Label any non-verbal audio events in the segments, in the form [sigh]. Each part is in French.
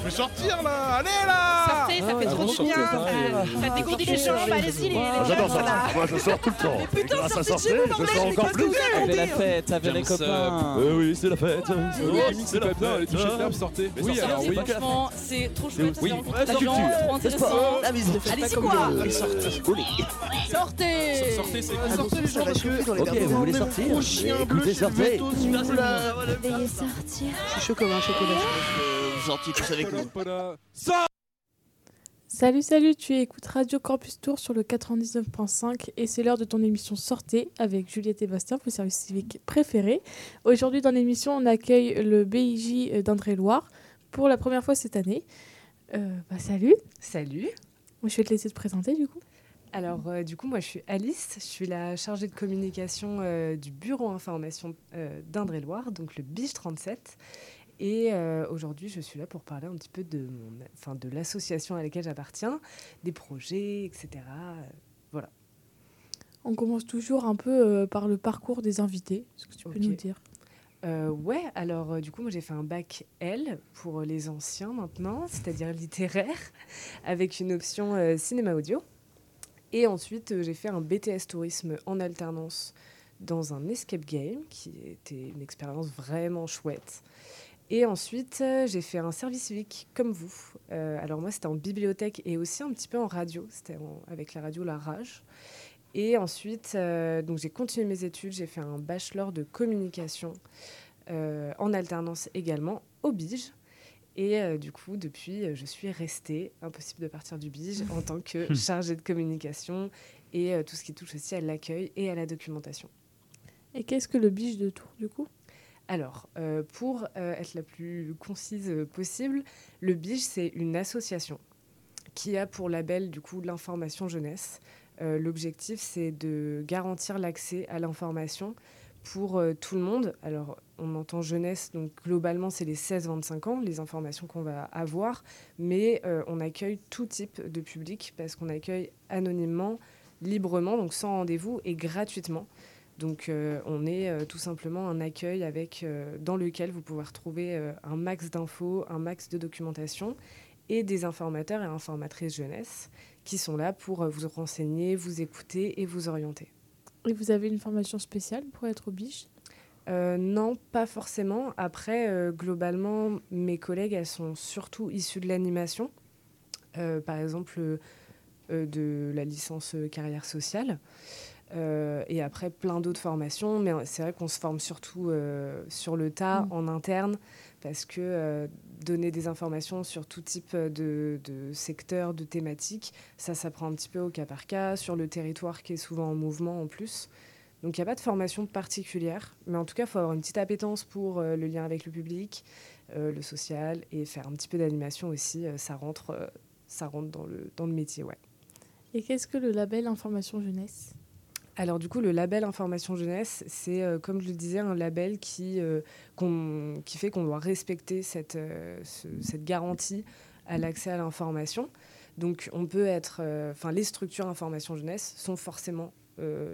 Je vais sortir là Allez là Sortez, ça fait trop du bien. Ça dégourdit les jambes, allez-y les Ah, J'adore ça. Moi, je sors tout le temps. Mais putain, sortez de chez sortir, vous, je sors encore plus. Avec la fête, avec les copains. Euh, oui, c'est la fête. Oui, c'est les touches de table, sortez. Oui, alors c'est oui. la Franchement, c'est trop chouette. Oui, c'est la culture, trop le intéressant. sport, la musique. Allez-y quoi Sortez, Sortez c'est Sortez les gens parce que... Ok, vous voulez sortir Écoutez, sortez. vous sortir. Je suis chaud comme un chocolat. Tous avec nous. Salut, salut, tu écoutes Radio Campus Tour sur le 99.5 et c'est l'heure de ton émission Sortez avec Juliette et Bastien, vos services civiques préférés. Aujourd'hui dans l'émission, on accueille le BIJ d'Indre-et-Loire pour la première fois cette année. Euh, bah, salut, Salut. Moi, je vais te laisser te présenter du coup. Alors, euh, du coup, moi, je suis Alice. Je suis la chargée de communication euh, du bureau information euh, d'Indre-et-Loire, donc le BIJ 37. Et euh, aujourd'hui, je suis là pour parler un petit peu de, mon, enfin, de l'association à laquelle j'appartiens, des projets, etc. Euh, On commence toujours un peu euh, par le parcours des invités. Est-ce que tu peux nous dire? Ouais, alors du coup, moi j'ai fait un bac L pour les anciens maintenant, c'est-à-dire littéraire, [laughs] avec une option cinéma audio. Et ensuite, j'ai fait un BTS tourisme en alternance dans un escape game, qui était une expérience vraiment chouette. Et ensuite, euh, j'ai fait un service civique comme vous. Euh, alors moi, c'était en bibliothèque et aussi un petit peu en radio, c'était en- avec la radio La Rage. Et ensuite, euh, donc j'ai continué mes études, j'ai fait un bachelor de communication euh, en alternance également au BIGE. Et euh, du coup, depuis, je suis restée, impossible de partir du BIGE, en tant que [laughs] chargée de communication et euh, tout ce qui touche aussi à l'accueil et à la documentation. Et qu'est-ce que le biche de Tours du coup? Alors, euh, pour euh, être la plus concise euh, possible, le BIGE, c'est une association qui a pour label du coup l'information jeunesse. L'objectif, c'est de garantir l'accès à l'information pour tout le monde. Alors, on entend jeunesse, donc globalement, c'est les 16-25 ans, les informations qu'on va avoir, mais on accueille tout type de public parce qu'on accueille anonymement, librement, donc sans rendez-vous et gratuitement. Donc, euh, on est euh, tout simplement un accueil avec, euh, dans lequel vous pouvez retrouver un max d'infos, un max de documentation et des informateurs et informatrices jeunesse qui sont là pour vous renseigner, vous écouter et vous orienter. Et vous avez une formation spéciale pour être au biche? Euh, non, pas forcément. Après, euh, globalement, mes collègues, elles sont surtout issues de l'animation. Euh, par exemple, de la licence carrière sociale. Euh, et après, plein d'autres formations. Mais c'est vrai qu'on se forme surtout euh, sur le tas, Mm. en interne, parce que euh, donner des informations sur tout type de, de secteur, de thématique, ça, ça prend un petit peu au cas par cas, sur le territoire qui est souvent en mouvement en plus. Donc il n'y a pas de formation particulière, mais en tout cas, il faut avoir une petite appétence pour le lien avec le public, le social, et faire un petit peu d'animation aussi. ça, rentre, ça rentre dans le, dans le métier, ouais. Et qu'est-ce que le label Information Jeunesse? Alors du coup, le label Information Jeunesse, c'est, euh, comme je le disais, un label qui, euh, fait qu'on doit respecter cette, euh, ce- cette garantie à l'accès à l'information. Donc on peut être... Enfin, les structures Information Jeunesse sont forcément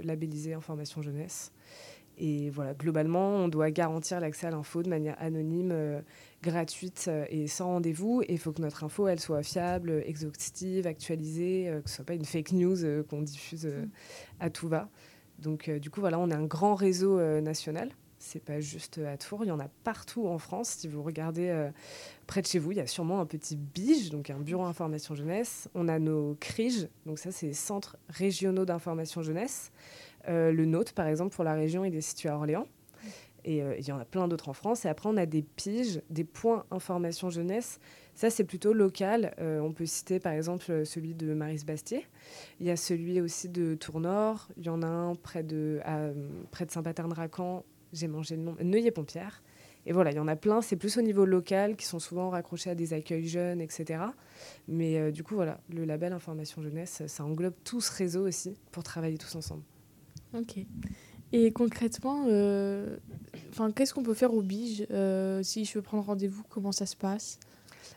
labellisées Information Jeunesse. Et voilà, globalement, on doit garantir l'accès à l'info de manière anonyme, euh, gratuite euh, et sans rendez-vous. Et il faut que notre info, elle soit fiable, exhaustive, actualisée, euh, que ce soit pas une fake news qu'on diffuse à tout va. Donc, du coup, voilà, on a un grand réseau national. C'est pas juste à Tours, il y en a partout en France. Si vous regardez près de chez vous, il y a sûrement un petit BIGE, donc un bureau information jeunesse. On a nos CRIJ, donc ça, c'est les centres régionaux d'information jeunesse. Euh, le nôtre, par exemple, pour la région, il est situé à Orléans. Et euh, il y en a plein d'autres en France. Et après, on a des piges, des points information jeunesse. Ça, c'est plutôt local. Euh, on peut citer, par exemple, celui de Maris-Bastier. Il y a celui aussi de Tournord. Il y en a un près de, de Saint-Paterne-Racan. J'ai mangé le nom. Neuilly-Pompière. Et voilà, il y en a plein. C'est plus au niveau local, qui sont souvent raccrochés à des accueils jeunes, etc. Mais du coup, voilà, le label Information Jeunesse, ça englobe tout ce réseau aussi pour travailler tous ensemble. Ok. Et concrètement, euh, qu'est-ce qu'on peut faire au Bige euh, Si je veux prendre rendez-vous, comment ça se passe?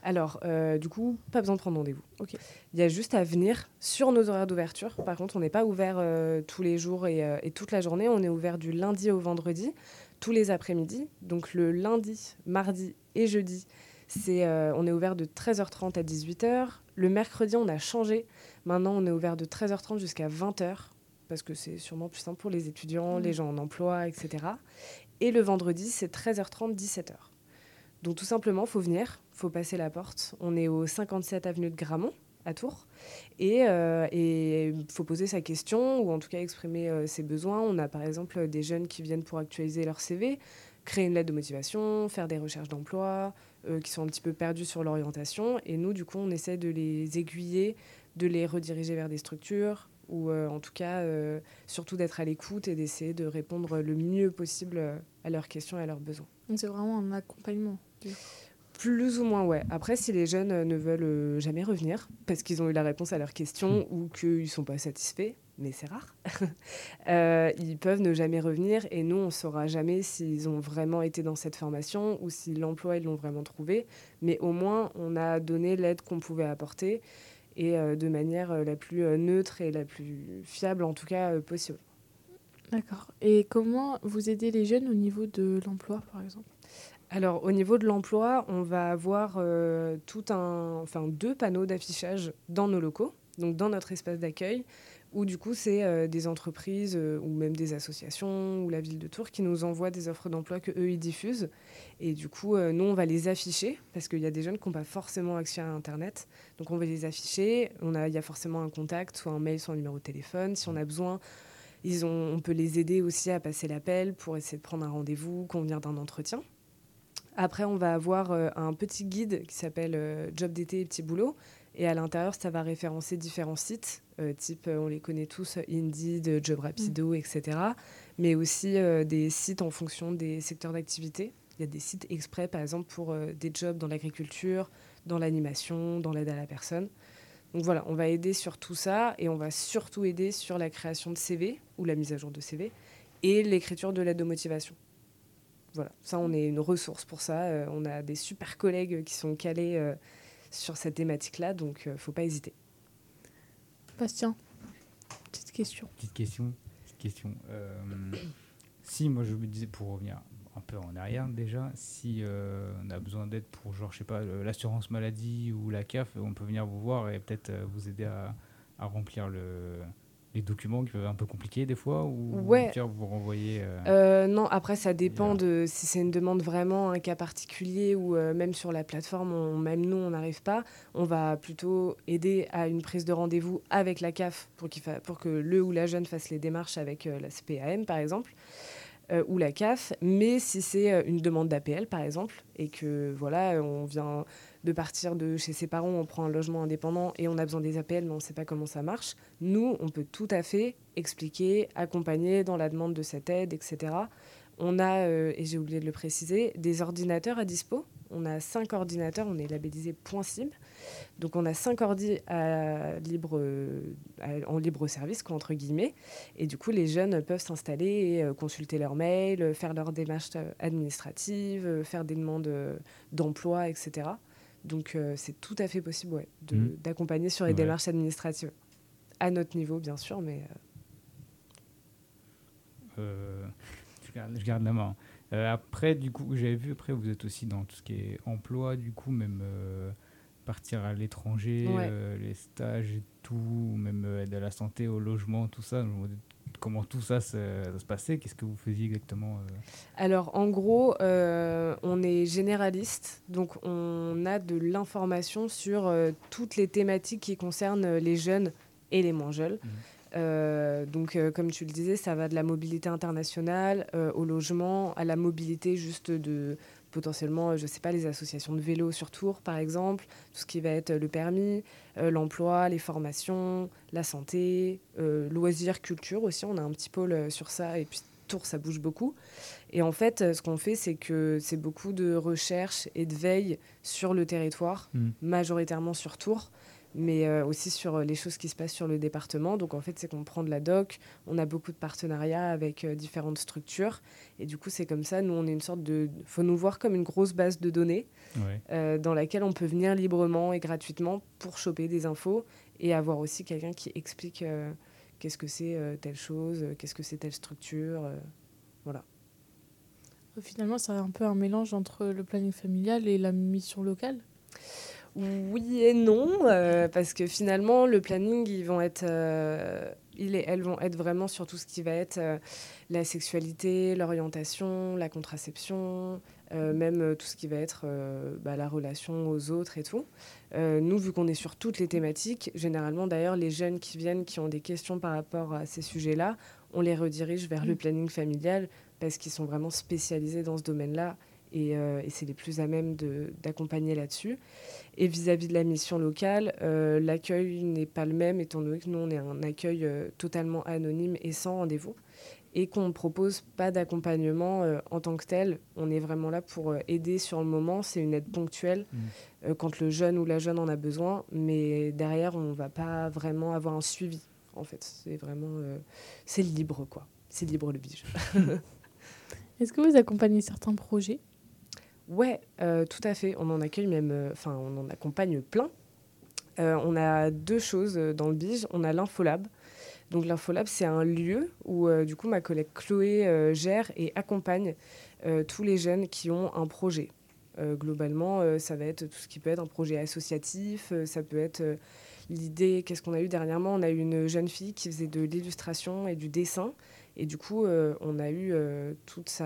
Alors, euh, du coup, pas besoin de prendre rendez-vous. Ok. Il y a juste à venir sur nos horaires d'ouverture. Par contre, on n'est pas ouvert euh, tous les jours et, et toute la journée. On est ouvert du lundi au vendredi, tous les après-midi. Donc le lundi, mardi et jeudi, C'est, on est ouvert de 13h30 à 18h. Le mercredi, on a changé. Maintenant, on est ouvert de 13h30 jusqu'à 20h, parce que c'est sûrement plus simple pour les étudiants, les gens en emploi, etc. Et le vendredi, c'est 13h30, 17h. Donc tout simplement, faut venir, faut passer la porte. On est au 57 avenue de Gramont, à Tours. Et il faut poser sa question, ou en tout cas exprimer euh, ses besoins. On a par exemple des jeunes qui viennent pour actualiser leur CV, créer une lettre de motivation, faire des recherches d'emploi, euh, qui sont un petit peu perdus sur l'orientation. Et nous, du coup, on essaie de les aiguiller, de les rediriger vers des structures, ou euh, en tout cas, euh, surtout d'être à l'écoute et d'essayer de répondre le mieux possible euh, à leurs questions et à leurs besoins. C'est vraiment un accompagnement. Plus ou moins, ouais. Après, si les jeunes ne veulent jamais revenir parce qu'ils ont eu la réponse à leurs questions ou qu'ils ne sont pas satisfaits, mais c'est rare, [laughs] euh, ils peuvent ne jamais revenir et nous, on ne saura jamais s'ils ont vraiment été dans cette formation ou si l'emploi, ils l'ont vraiment trouvé. Mais au moins, on a donné l'aide qu'on pouvait apporter et euh, de manière euh, la plus euh, neutre et la plus fiable, en tout cas, possible. D'accord. Et comment vous aidez les jeunes au niveau de l'emploi, par exemple? Alors, au niveau de l'emploi, on va avoir euh, tout un, enfin, deux panneaux d'affichage dans nos locaux, donc dans notre espace d'accueil, où du coup, c'est euh, des entreprises euh, ou même des associations ou la ville de Tours qui nous envoient des offres d'emploi que eux ils diffusent. Et du coup, euh, nous, on va les afficher parce qu'il y a des jeunes qui n'ont pas forcément accès à Internet. Donc, on va les afficher. On a, il y a forcément un contact, soit un mail, soit un numéro de téléphone. Si on a besoin, ils ont, on peut les aider aussi à passer l'appel pour essayer de prendre un rendez-vous, convenir d'un entretien. Après, on va avoir euh, un petit guide qui s'appelle Job d'été et petit boulot. Et à l'intérieur, ça va référencer différents sites, euh, type, euh, on les connaît tous, Indeed, Job Rapido, etc. Mais aussi euh, des sites en fonction des secteurs d'activité. Il y a des sites exprès, par exemple, pour euh, des jobs dans l'agriculture, dans l'animation, dans l'aide à la personne. Donc voilà, on va aider sur tout ça et on va surtout aider sur la création de CV ou la mise à jour de CV et l'écriture de l'aide de motivation. Voilà, ça, on est une ressource pour ça. On a des super collègues qui sont calés sur cette thématique-là, donc il ne faut pas hésiter. Bastien, petite question. Petite question. Petite question. Euh, si, moi, je me disais, pour revenir un peu en arrière déjà, si euh, on a besoin d'aide pour, genre, je sais pas, l'assurance maladie ou la CAF, on peut venir vous voir et peut-être euh, vous aider à, à remplir le, les documents qui peuvent être un peu compliqués des fois ou Ouais. vous renvoyez. euh, Euh, non, après, ça dépend de si c'est une demande vraiment, un cas particulier ou euh, même sur la plateforme, on- même nous, on n'arrive pas. On va plutôt aider à une prise de rendez-vous avec la CAF pour, qu'il fa- pour que le ou la jeune fasse les démarches avec euh, la CPAM, par exemple. Euh, ou la CAF, mais si c'est euh, une demande d'APL par exemple, et que voilà, on vient de partir de chez ses parents, on prend un logement indépendant et on a besoin des APL, mais on ne sait pas comment ça marche, nous, on peut tout à fait expliquer, accompagner dans la demande de cette aide, etc. On a, euh, et j'ai oublié de le préciser, des ordinateurs à dispo. On a cinq ordinateurs, on est labellisé Point Cible. Donc on a cinq ordi à libre, euh, à- en libre service, quoi, entre guillemets. Et du coup, les jeunes peuvent s'installer et euh, consulter leurs mails, euh, faire leurs démarches administratives, euh, faire des demandes d'emploi, etc. Donc c'est tout à fait possible ouais, Mhm. d'accompagner sur les Ouais. démarches administratives. À notre niveau, bien sûr, mais garde, je garde la main. Euh, après, du coup, j'avais vu, après, vous êtes aussi dans tout ce qui est emploi, du coup, même euh, partir à l'étranger, Ouais. euh, les stages et tout, ou même aide à la santé, au logement, tout ça. Comment tout ça se, ça se passait Qu'est-ce que vous faisiez exactement Alors, en gros, on est généraliste, donc on a de l'information sur toutes les thématiques qui concernent les jeunes et les moins jeunes. Mhm. Euh, donc, euh, comme tu le disais, ça va de la mobilité internationale euh, au logement, à la mobilité juste de potentiellement, je sais pas, les associations de vélo sur Tours, par exemple, tout ce qui va être le permis, l'emploi, les formations, la santé, loisirs, culture aussi. On a un petit pôle sur ça et puis Tours, ça bouge beaucoup. Et en fait, ce qu'on fait, c'est que c'est beaucoup de recherche et de veille sur le territoire, Mhm. majoritairement sur Tours, mais euh, aussi sur euh, les choses qui se passent sur le département. Donc en fait, c'est qu'on prend de la doc, on a beaucoup de partenariats avec euh, différentes structures, et du coup, c'est comme ça, nous, on est une sorte de... faut nous voir comme une grosse base de données Ouais. euh, dans laquelle on peut venir librement et gratuitement pour choper des infos et avoir aussi quelqu'un qui explique euh, qu'est-ce que c'est euh, telle chose, euh, qu'est-ce que c'est telle structure. euh. Finalement, c'est un peu un mélange entre le planning familial et la mission locale? Oui et non, euh, parce que finalement, le planning, ils vont être, euh, il et elles vont être vraiment sur tout ce qui va être euh, la sexualité, l'orientation, la contraception, même tout ce qui va être bah, la relation aux autres et tout. Nous, vu qu'on est sur toutes les thématiques, généralement d'ailleurs, les jeunes qui viennent, qui ont des questions par rapport à ces sujets-là, on les redirige vers le planning familial parce qu'ils sont vraiment spécialisés dans ce domaine-là et, euh, et c'est les plus à même d'accompagner là-dessus. Et vis-à-vis de la mission locale, euh, l'accueil n'est pas le même, étant donné que nous, on est un accueil euh, totalement anonyme et sans rendez-vous, et qu'on ne propose pas d'accompagnement euh, en tant que tel. On est vraiment là pour euh, aider sur le moment, c'est une aide ponctuelle euh, quand le jeune ou la jeune en a besoin, mais derrière, on ne va pas vraiment avoir un suivi, en fait. C'est vraiment... euh, c'est libre, quoi. C'est libre le bige. [laughs] Est-ce que vous accompagnez certains projets? Ouais, euh, tout à fait. On en accueille même, euh, enfin, on en accompagne plein. Euh, on a deux choses dans le Bige. On a l'Infolab. Donc l'Infolab, c'est un lieu où, du coup, ma collègue Chloé gère et accompagne tous les jeunes qui ont un projet. Globalement, ça va être tout ce qui peut être un projet associatif, ça peut être l'idée, qu'est-ce qu'on a eu dernièrement? On a eu une jeune fille qui faisait de l'illustration et du dessin. Et du coup, euh, on a eu euh, toutes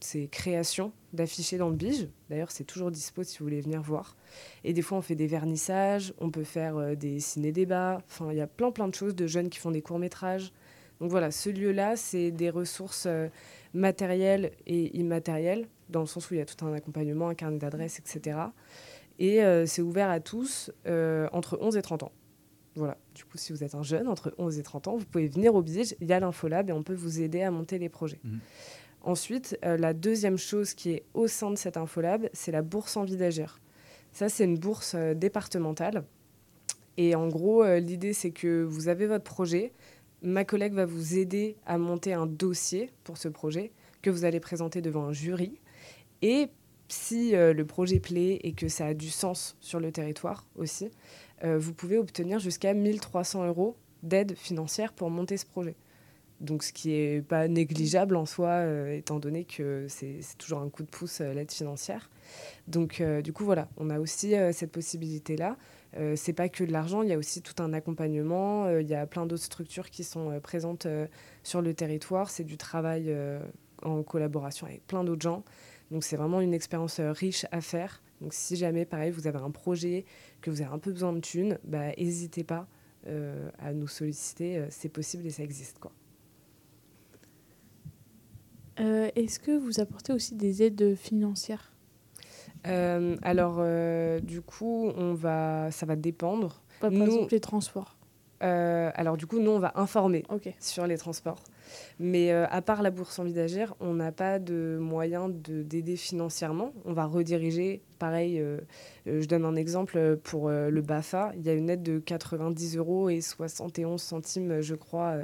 ses créations d'affichés dans le bige. D'ailleurs, c'est toujours dispo si vous voulez venir voir. Et des fois, on fait des vernissages, on peut faire euh, des ciné-débats. Enfin, il y a plein, plein de choses de jeunes qui font des courts-métrages. Donc voilà, ce lieu-là, c'est des ressources matérielles et immatérielles, dans le sens où il y a tout un accompagnement, un carnet d'adresses, etc. Et c'est ouvert à tous entre 11 et 30 ans. Voilà, du coup, si vous êtes un jeune, entre 11 et 30 ans, vous pouvez venir au Bige, il y a l'Infolab et on peut vous aider à monter les projets. Mhm. Ensuite, euh, la deuxième chose qui est au sein de cet Infolab, c'est la bourse envie d'agir. Ça, c'est une bourse euh, départementale. Et en gros, euh, l'idée, c'est que vous avez votre projet. Ma collègue va vous aider à monter un dossier pour ce projet que vous allez présenter devant un jury. Et si euh, le projet plaît et que ça a du sens sur le territoire aussi, euh, vous pouvez obtenir jusqu'à 1300 euros d'aide financière pour monter ce projet. Donc, ce qui n'est pas négligeable en soi, euh, étant donné que c'est toujours un coup de pouce, l'aide financière. Donc, du coup, voilà, on a aussi cette possibilité-là. Euh, c'est pas que de l'argent, il y a aussi tout un accompagnement. Il y a plein d'autres structures qui sont présentes sur le territoire. C'est du travail en collaboration avec plein d'autres gens. Donc, c'est vraiment une expérience euh, riche à faire. Donc, si jamais, pareil, vous avez un projet, que vous avez un peu besoin de thunes, bah, n'hésitez pas euh, à nous solliciter. euh, c'est possible et ça existe, quoi. Euh, Est-ce que vous apportez aussi des aides financières? Euh, alors, du coup, on va, ça va dépendre. Pas, Par Nous- exemple, les transports. Alors, du coup, nous, on va informer sur les transports. Mais euh, à part la bourse envie d'agir, on n'a pas de moyen de- d'aider financièrement. On va rediriger, pareil, euh, euh, je donne un exemple pour euh, le BAFA. Il y a une aide de 90 euros et 71 centimes, je crois,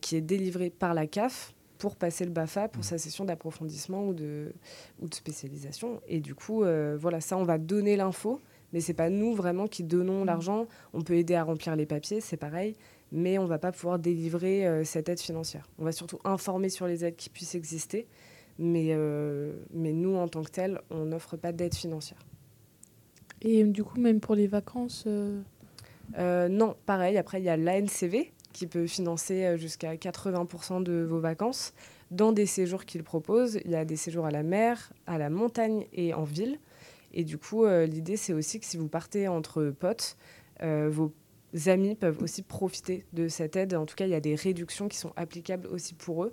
qui est délivrée par la CAF pour passer le BAFA pour sa session d'approfondissement ou de, ou de spécialisation. Et du coup, voilà, ça, on va donner l'info, mais c'est pas nous vraiment qui donnons l'argent. On peut aider à remplir les papiers, c'est pareil, mais on va pas pouvoir délivrer euh, cette aide financière. On va surtout informer sur les aides qui puissent exister, mais, euh, mais nous, en tant que tel, on n'offre pas d'aide financière. Et du coup, même pour les vacances, euh, Euh, non, pareil, après, il y a l'ANCV qui peut financer euh, jusqu'à 80% de vos vacances dans des séjours qu'il propose. Il y a des séjours à la mer, à la montagne et en ville. Et du coup, euh, l'idée, c'est aussi que si vous partez entre potes, euh, vos amis peuvent aussi profiter de cette aide. En tout cas, il y a des réductions qui sont applicables aussi pour eux.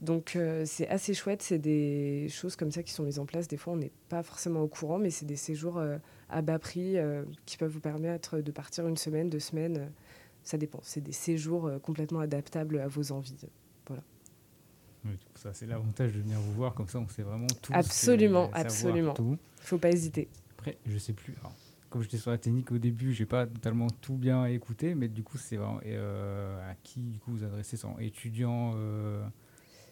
Donc, euh, c'est assez chouette. C'est des choses comme ça qui sont mises en place. Des fois, on n'est pas forcément au courant, mais c'est des séjours euh, à bas prix euh, qui peuvent vous permettre de partir une semaine, deux semaines. ça dépend. C'est des séjours complètement adaptables à vos envies. Oui, coup, ça, c'est l'avantage de venir vous voir, comme ça on sait vraiment tout. Absolument, absolument. Il faut pas hésiter. Après, je sais plus. alors, j'étais sur la technique au début, j'ai pas totalement tout bien écouté, mais du coup, c'est vraiment. et, euh, à qui du coup vous adressez ça Étudiants, euh,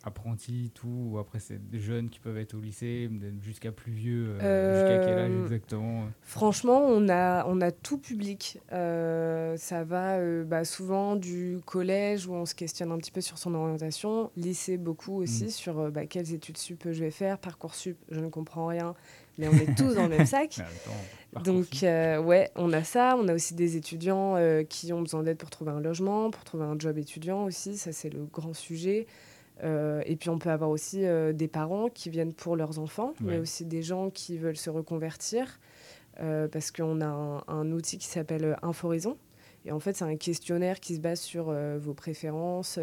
apprentis, tout, ou après c'est des jeunes qui peuvent être au lycée, jusqu'à plus vieux, euh, jusqu'à quel âge Euh, exactement Franchement, on a, on a tout public. Euh, ça va euh, bah, souvent du collège où on se questionne un petit peu sur son orientation, lycée beaucoup aussi Mm. sur euh, bah, quelles études sup je vais faire, parcours sup, je ne comprends rien, mais on est tous dans le même sac. [laughs] Donc euh, ouais, on a ça. On a aussi des étudiants euh, qui ont besoin d'aide pour trouver un logement, pour trouver un job étudiant aussi. Ça c'est le grand sujet. Euh, et puis on peut avoir aussi euh, des parents qui viennent pour leurs enfants, mais aussi des gens qui veulent se reconvertir euh, parce qu'on a un, un outil qui s'appelle Inforaison. Et en fait, c'est un questionnaire qui se base sur vos préférences,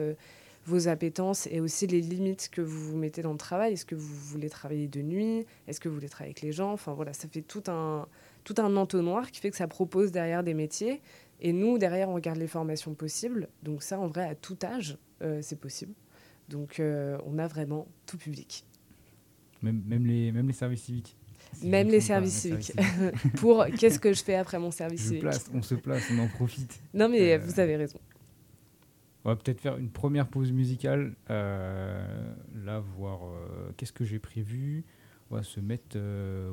vos appétences et aussi les limites que vous vous mettez dans le travail. Est-ce que vous voulez travailler de nuit? Est-ce que vous voulez travailler avec les gens? Enfin voilà, ça fait tout un, tout un entonnoir qui fait que ça propose derrière des métiers. Et nous, derrière, on regarde les formations possibles. Donc ça, en vrai, à tout âge, c'est possible. Donc euh, on a vraiment tout public. Même, même, les, même les services civiques. Si Même me les services civiques. [laughs] Pour qu'est-ce que je fais après mon service Je civique? place, on se place, on en profite. Non mais Euh, vous avez raison. On va peut-être faire une première pause musicale. euh, là, voir euh, qu'est-ce que j'ai prévu. On va se mettre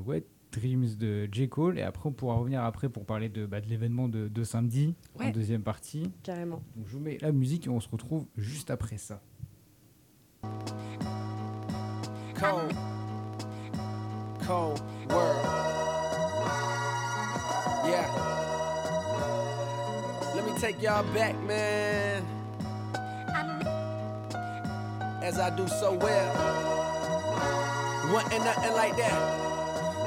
Wet Dreams de J. Cole. Et après, on pourra revenir après pour parler de, bah, de l'événement de, de samedi, en Ouais. deuxième partie. Carrément. Donc, je vous mets la musique et on se retrouve juste après ça. Cold, cold world. Yeah. Let me take y'all back, man. As I do so well. Wasn't nothing like that.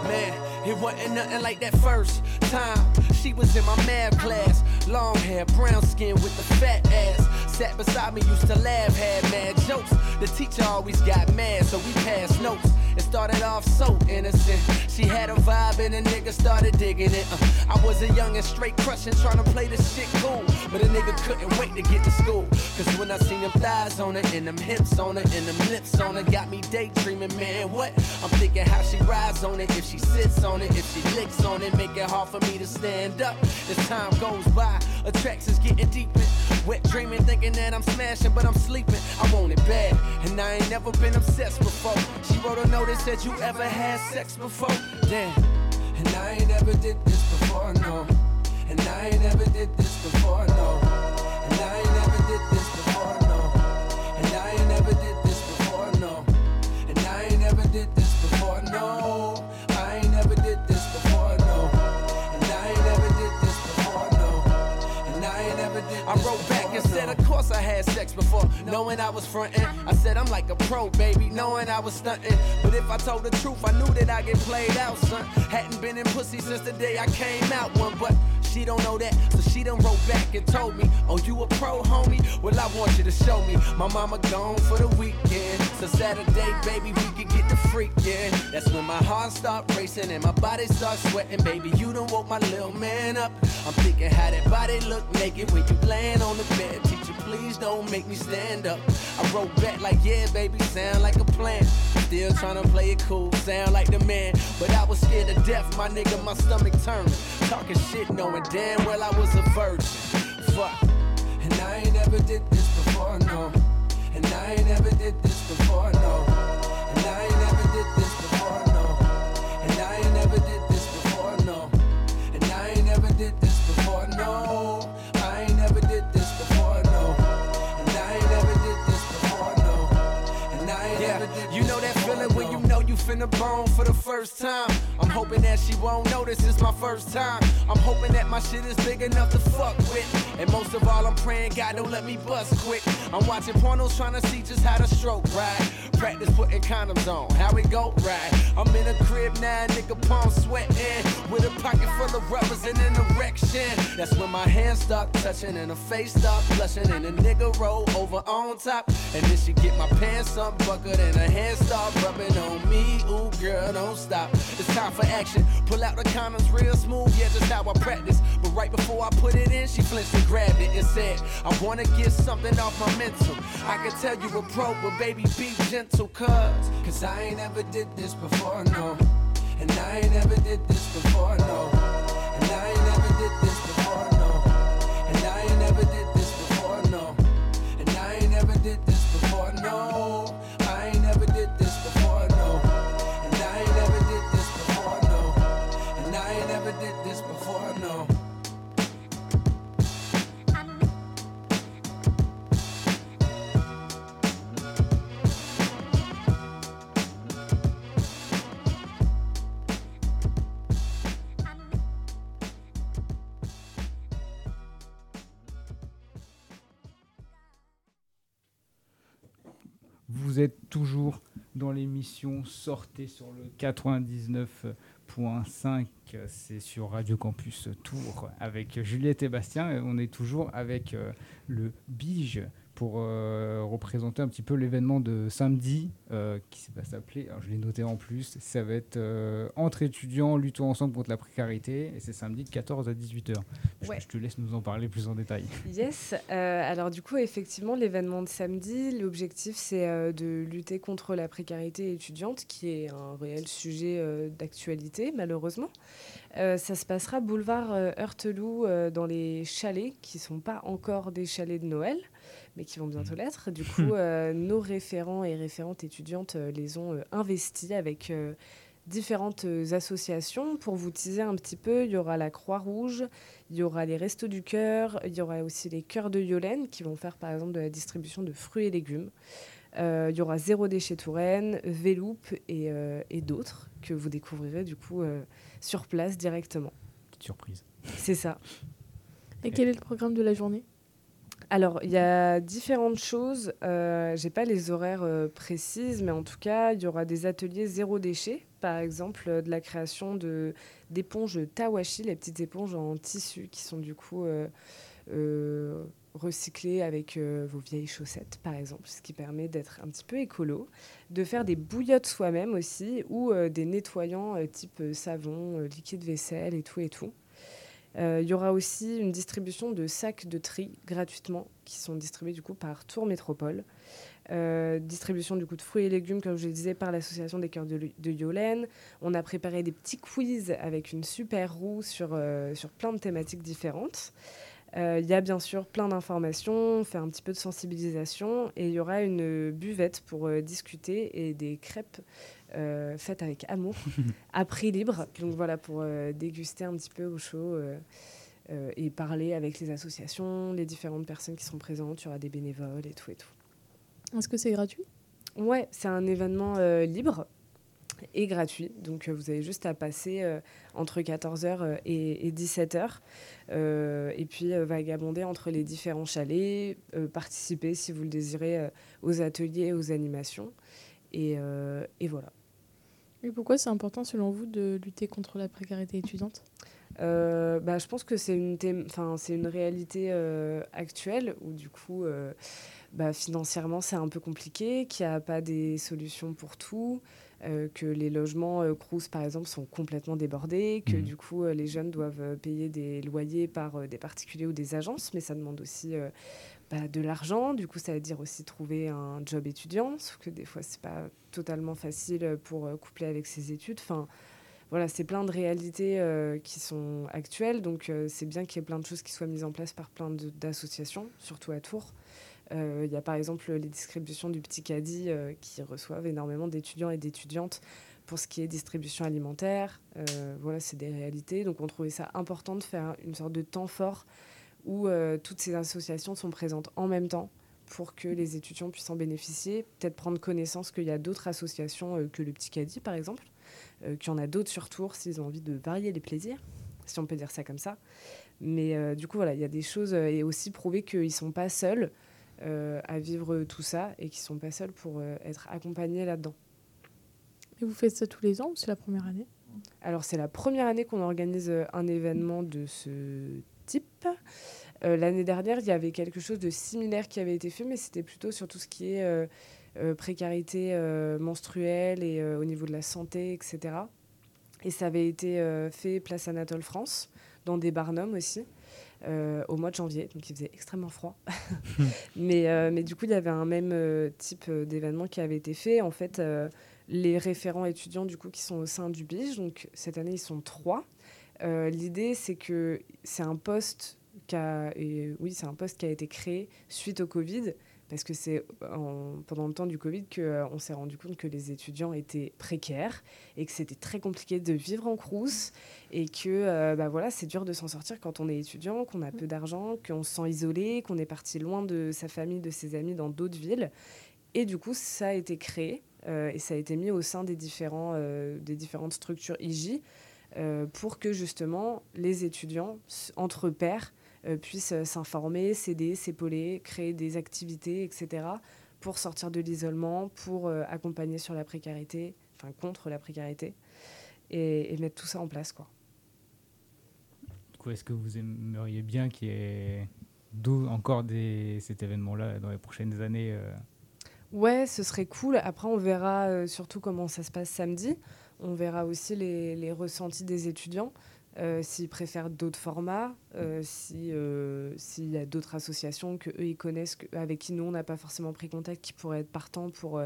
Man, it wasn't nothing like that first time. She was in my math class. Long hair, brown skin with the fat ass. Sat beside me, used to laugh, had mad jokes. The teacher always got mad, so we passed notes. It started off so innocent. She had a vibe and a nigga started digging it. Uh, I was a young and straight crushing, trying to play this shit cool. But a nigga couldn't wait to get to school. Cause when I seen them thighs on her, and them hips on her, and them lips on her, got me daydreaming, man. What? I'm thinking how she rides on it, if she sits on it, if she licks on it, make it hard for me to stand up. As time goes by, attractions getting deeper. Wet dreaming, thinking that I'm smashing, but I'm sleeping. I want it bad, and I ain't never been obsessed before. She wrote a note that said, You ever had sex before? Damn. And I ain't never did this before, no. And I ain't never did this before, no. Sex before, knowing I was frontin'. I said, I'm like a pro, baby, knowing I was stuntin'. But if I told the truth, I knew that I get played out, son. Hadn't been in pussy since the day I came out one, but she don't know that, so she done wrote back and told me, Oh, you a pro, homie? Well, I want you to show me. My mama gone for the weekend, so Saturday, baby, we could get the freakin'. That's when my heart start racing and my body start sweating, baby. You done woke my little man up. I'm thinking how that body look naked when you laying on the bed. Teacher, please don't make me stand up. I wrote back like, yeah, baby, sound like a plan. Still trying to play it cool, sound like the man. But I was scared to death, my nigga, my stomach turned. Talking shit, knowing damn well I was a virgin. Fuck. And I ain't never did this before, no. And I ain't never did this before, no. You finna bone for the first time. Hoping that she won't notice it's my first time. I'm hoping that my shit is big enough to fuck with. And most of all, I'm praying God don't let me bust quick. I'm watching pornos trying to see just how to stroke right. Practice putting condoms on, how it go right. I'm in a crib now, nigga palm sweating. With a pocket full of rubbers and an erection. That's when my hands start touching and her face start blushing. And a nigga roll over on top. And then she get my pants unbuckled and her hands start rubbing on me. Ooh, girl, don't stop. It's time for action. Pull out the condoms real smooth, yeah, just how I practice. But right before I put it in, she flinched and grabbed it and said, I wanna get something off my mental. I can tell you a pro, but baby, be gentle, cuz. Cause I ain't ever did this before, no. And I ain't ever did this before, no. Vous êtes toujours dans l'émission Sortez sur le 99.5, c'est sur Radio Campus Tours avec Juliette et Bastien. On est toujours avec euh, le Bige pour euh, représenter un petit peu l'événement de samedi euh, qui va s'appeler, je l'ai noté en plus, ça va être euh, entre étudiants luttons ensemble contre la précarité et c'est samedi de 14 à 18h. Je, Ouais. je te laisse nous en parler plus en détail. Yes. alors du coup, effectivement, l'événement de samedi, l'objectif c'est de lutter contre la précarité étudiante, qui est un réel sujet d'actualité, malheureusement. Euh, ça se passera boulevard euh, Heurteloup euh, dans les chalets, qui sont pas encore des chalets de Noël, mais qui vont bientôt l'être. Du [laughs] coup, euh, nos référents et référentes étudiantes euh, les ont euh, investis avec euh, différentes associations. Pour vous teaser un petit peu, il y aura la Croix-Rouge, il y aura les Restos du Cœur, il y aura aussi les Cœurs de Yolène qui vont faire par exemple de la distribution de fruits et légumes. Euh, il y aura Zéro Déchet Touraine, Véloup et, euh, et d'autres que vous découvrirez du coup euh, sur place directement. Petite surprise. C'est ça. Et quel est le programme de la journée? Alors, il y a différentes choses. Euh, J'ai pas les horaires euh, précises, mais en tout cas, il y aura des ateliers zéro déchet, par exemple, euh, de la création d'éponges Tawashi, les petites éponges en tissu qui sont du coup recyclées avec vos vieilles chaussettes, par exemple, ce qui permet d'être un petit peu écolo, de faire des bouillottes soi-même aussi, ou des nettoyants type savon, liquide vaisselle et tout et tout. Euh, Il y aura aussi une distribution de sacs de tri gratuitement qui sont distribués du coup par Tour Métropole. Euh, distribution du coup de fruits et légumes, comme je le disais, par l'association des cœurs de, Yolène. On a préparé des petits quiz avec une super roue sur, euh, sur plein de thématiques différentes. Il y a bien sûr plein d'informations, on fait un petit peu de sensibilisation et il y aura une buvette pour discuter et des crêpes euh, faites avec amour [laughs] à prix libre. Donc voilà, pour euh, déguster un petit peu au chaud euh, euh, et parler avec les associations, les différentes personnes qui sont présentes. Il y aura des bénévoles et tout et tout. Est-ce que c'est gratuit? Ouais, c'est un événement euh, libre et gratuit. Donc euh, vous avez juste à passer euh, entre 14h et, et 17h euh, et puis euh, vagabonder entre les différents chalets, euh, participer si vous le désirez euh, aux ateliers, aux animations. Et, euh, et voilà. Et pourquoi c'est important selon vous de lutter contre la précarité étudiante? Euh, bah, je pense que c'est une, c'est une réalité euh, actuelle où du coup, euh, bah, financièrement, c'est un peu compliqué, qu'il n'y a pas des solutions pour tout, euh, que les logements euh, Crous, par exemple, sont complètement débordés, que Mhm. du coup, euh, les jeunes doivent payer des loyers par euh, des particuliers ou des agences, mais ça demande aussi euh, de l'argent. Du coup, ça veut dire aussi trouver un job étudiant, sauf que des fois, c'est pas totalement facile pour euh, coupler avec ses études. Enfin, voilà, c'est plein de réalités euh, qui sont actuelles. Donc, euh, c'est bien qu'il y ait plein de choses qui soient mises en place par plein d'associations, surtout à Tours. Euh, Il y a par exemple les distributions du Petit Caddie euh, qui reçoivent énormément d'étudiants et d'étudiantes pour ce qui est distribution alimentaire. Euh, voilà, c'est des réalités. Donc, on trouvait ça important de faire une sorte de temps fort où euh, toutes ces associations sont présentes en même temps pour que les étudiants puissent en bénéficier, peut-être prendre connaissance qu'il y a d'autres associations euh, que le Petit Caddie, par exemple, euh, qu'il y en a d'autres sur Tours s'ils ont envie de varier les plaisirs, si on peut dire ça comme ça. Mais euh, du coup, voilà, il y a des choses euh, et aussi prouver qu'ils ne sont pas seuls euh, à vivre tout ça et qu'ils ne sont pas seuls pour être accompagnés là-dedans. Et vous faites ça tous les ans ou c'est la première année? Alors, c'est la première année qu'on organise un événement de ce type. Euh, L'année dernière, il y avait quelque chose de similaire qui avait été fait, mais c'était plutôt sur tout ce qui est euh, euh, précarité menstruelle et au niveau de la santé, etc. Et ça avait été fait place Anatole France, dans des barnums aussi, euh, au mois de janvier, donc il faisait extrêmement froid. [laughs] mais, euh, mais du coup, il y avait un même euh, type d'événement qui avait été fait. En fait, les référents étudiants du coup qui sont au sein du BIGE. Donc cette année, ils sont trois. Euh, L'idée, c'est que c'est un poste qui a, oui, c'est un poste qui a été créé suite au Covid parce que c'est en- pendant le temps du Covid qu'on s'est rendu compte que les étudiants étaient précaires et que c'était très compliqué de vivre en Crous et que euh, bah voilà, c'est dur de s'en sortir quand on est étudiant, qu'on a peu d'argent, qu'on se sent isolé, qu'on est parti loin de sa famille, de ses amis dans d'autres villes. Et du coup, ça a été créé euh, et ça a été mis au sein des, différents, euh, des différentes structures IJ euh, pour que justement les étudiants, entre pairs, euh, puissent euh, s'informer, s'aider, s'épauler, créer des activités, etc., pour sortir de l'isolement, pour accompagner sur la précarité, enfin contre la précarité, et, et mettre tout ça en place. Quoi. Du coup, est-ce que vous aimeriez bien qu'il y ait d'où encore des, cet événement-là dans les prochaines années Ouais, ce serait cool. Après, on verra surtout comment ça se passe samedi. On verra aussi les, ressentis des étudiants, euh, s'ils préfèrent d'autres formats, euh, euh, s'il y a d'autres associations que eux ils connaissent, avec qui nous on n'a pas forcément pris contact, qui pourraient être partants pour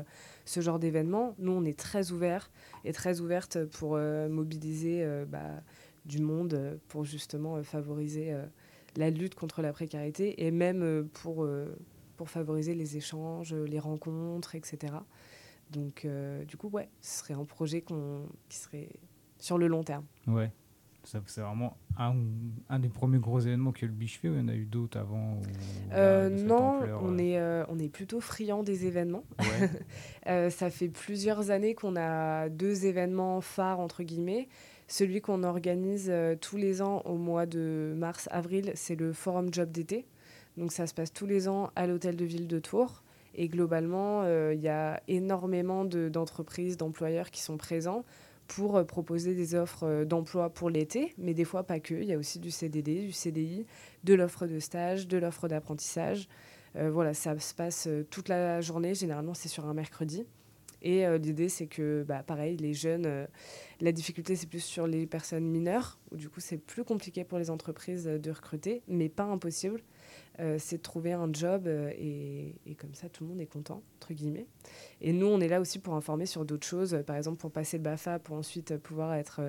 ce genre d'événement. Nous, on est très ouverts et très ouvertes pour mobiliser bah, du monde pour justement favoriser la lutte contre la précarité et même pour favoriser les échanges, les rencontres, etc. Donc, euh, du coup, ouais, ce serait un projet qu'on, qui serait sur le long terme. Ouais. Ça, c'est vraiment un, un des premiers gros événements que le Biche fait ou il y en a eu d'autres avant Euh, non, ampleur, on euh, est, euh, on est plutôt friand des événements. [laughs] Ouais. Ça fait plusieurs années qu'on a deux événements phares, entre guillemets. Celui qu'on organise tous les ans au mois de mars-avril, c'est le Forum Job d'été. Donc ça se passe tous les ans à l'hôtel de ville de Tours. Et globalement, euh, il y a énormément de- d'entreprises, d'employeurs qui sont présents pour euh, proposer des offres euh, d'emploi pour l'été, mais des fois pas que. Il y a aussi du CDD, du CDI, de l'offre de stage, de l'offre d'apprentissage. Voilà, ça se passe toute la journée. Généralement, c'est sur un mercredi. Et l'idée, c'est que, bah, pareil, les jeunes, la difficulté, c'est plus sur les personnes mineures, où du coup, c'est plus compliqué pour les entreprises de recruter, mais pas impossible. Euh, c'est de trouver un job euh, et, et comme ça, tout le monde est content, entre guillemets. Et nous, on est là aussi pour informer sur d'autres choses, euh, par exemple pour passer le BAFA, pour ensuite pouvoir être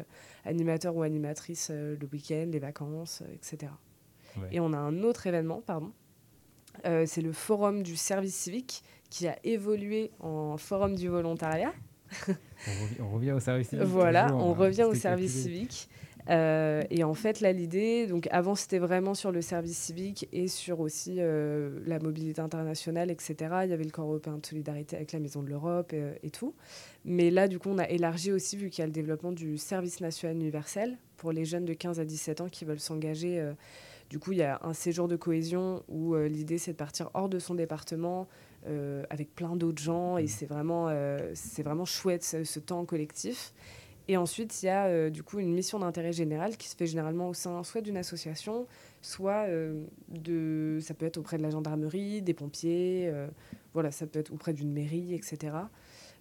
animateur ou animatrice le week-end, les vacances, etc. Ouais. Et on a un autre événement, pardon. Euh, c'est le forum du service civique qui a évolué en forum du volontariat. on, revient, on revient au service civique. Voilà, toujours, on hein, revient au service civique. Euh, et en fait, là, l'idée, donc avant, c'était vraiment sur le service civique et sur aussi euh, la mobilité internationale, etc. Il y avait le corps européen de solidarité avec la Maison de l'Europe euh, et tout. Mais là, du coup, on a élargi aussi, vu qu'il y a le développement du service national universel pour les jeunes de 15 à 17 ans qui veulent s'engager. euh, du coup, il y a un séjour de cohésion où l'idée, c'est de partir hors de son département euh, avec plein d'autres gens. Et c'est vraiment, euh, c'est vraiment chouette, ce, ce temps collectif. Et ensuite, il y a euh, du coup une mission d'intérêt général qui se fait généralement au sein soit d'une association, soit euh, ça peut être auprès de la gendarmerie, des pompiers, euh, voilà, ça peut être auprès d'une mairie, etc.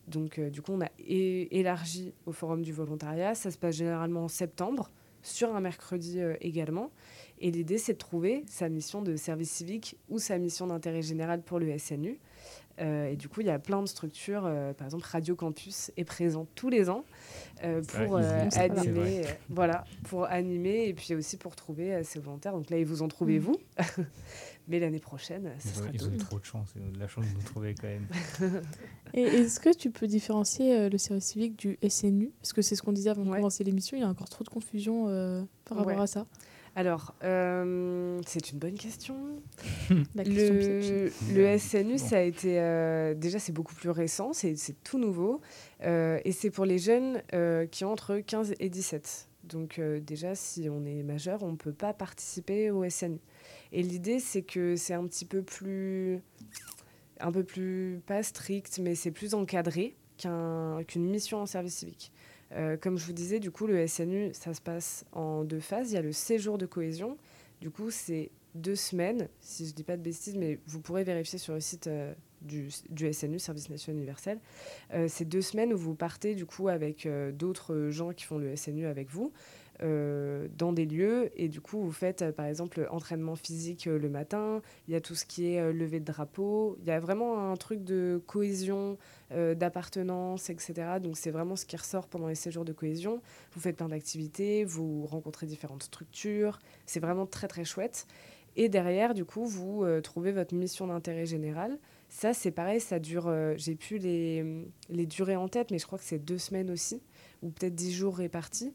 Donc, du coup, on a élargi au Forum du volontariat. Ça se passe généralement en septembre, sur un mercredi également. Et l'idée, c'est de trouver sa mission de service civique ou sa mission d'intérêt général pour le SNU. Euh, et du coup, il y a plein de structures. euh, par exemple, Radio Campus est présent tous les ans euh, pour euh, vrai. animer, euh, voilà, pour animer et puis aussi pour trouver euh, ses volontaires. Donc là, ils vous ont trouvé vous, [laughs] mais l'année prochaine, ça Ils ont, sera ils ont eu trop de chance, ils ont de la chance de nous trouver quand même. [laughs] Et est-ce que tu peux différencier euh, le service civique du SNU Parce que c'est ce qu'on disait avant de Ouais. commencer l'émission, il y a encore trop de confusion euh, par rapport Ouais. à ça. Alors, euh, c'est une bonne question. [laughs] La question piège. Le, le SNU, ça a été euh, déjà c'est beaucoup plus récent, c'est tout nouveau, euh, et c'est pour les jeunes euh, qui ont entre 15 et 17. Donc euh, déjà, si on est majeur, on ne peut pas participer au SNU. Et l'idée, c'est que c'est un petit peu plus, un peu plus pas strict, mais c'est plus encadré qu'un- qu'une mission en service civique. Euh, comme je vous disais, du coup, le SNU, ça se passe en deux phases. Il y a le séjour de cohésion. Du coup, c'est deux semaines, si je ne dis pas de bêtises, mais vous pourrez vérifier sur le site euh, du, SNU, Service National Universel. Euh, c'est deux semaines où vous partez du coup avec euh, d'autres gens qui font le SNU avec vous. Euh, dans des lieux. Et du coup vous faites euh, par exemple entraînement physique euh, le matin. Il y a tout ce qui est levée de drapeau. Il y a vraiment un truc de cohésion d'appartenance etc donc c'est vraiment ce qui ressort pendant les séjours de cohésion. Vous faites plein d'activités vous rencontrez différentes structures. C'est vraiment très très chouette. Et derrière, du coup, vous trouvez votre mission d'intérêt général. Ça, c'est pareil, ça dure. J'ai plus les, les durées en tête, mais je crois que c'est deux semaines aussi, ou peut-être dix jours répartis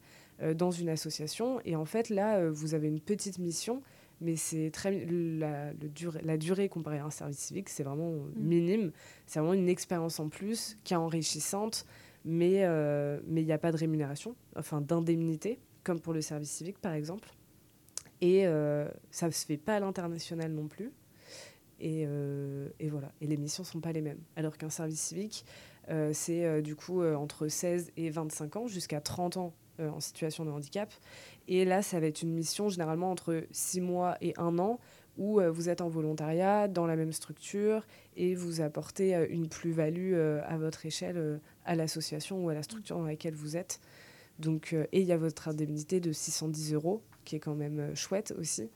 dans une association. Et en fait, là, euh, vous avez une petite mission, mais c'est très la, le durée, la durée comparée à un service civique, c'est vraiment minime. C'est vraiment une expérience en plus qui est enrichissante, mais euh, mais il n'y a pas de rémunération, enfin d'indemnité, comme pour le service civique par exemple. Et euh, ça ne se fait pas à l'international non plus. Et, euh, et voilà. Et les missions ne sont pas les mêmes. Alors qu'un service civique, euh, c'est euh, du coup euh, entre 16 et 25 ans, jusqu'à 30 ans euh, en situation de handicap. Et là, ça va être une mission généralement entre 6 mois et 1 an, où euh, vous êtes en volontariat, dans la même structure, et vous apportez euh, une plus-value à votre échelle à l'association ou à la structure dans laquelle vous êtes. Donc, et il y a votre indemnité de 610 euros, qui est quand même chouette aussi.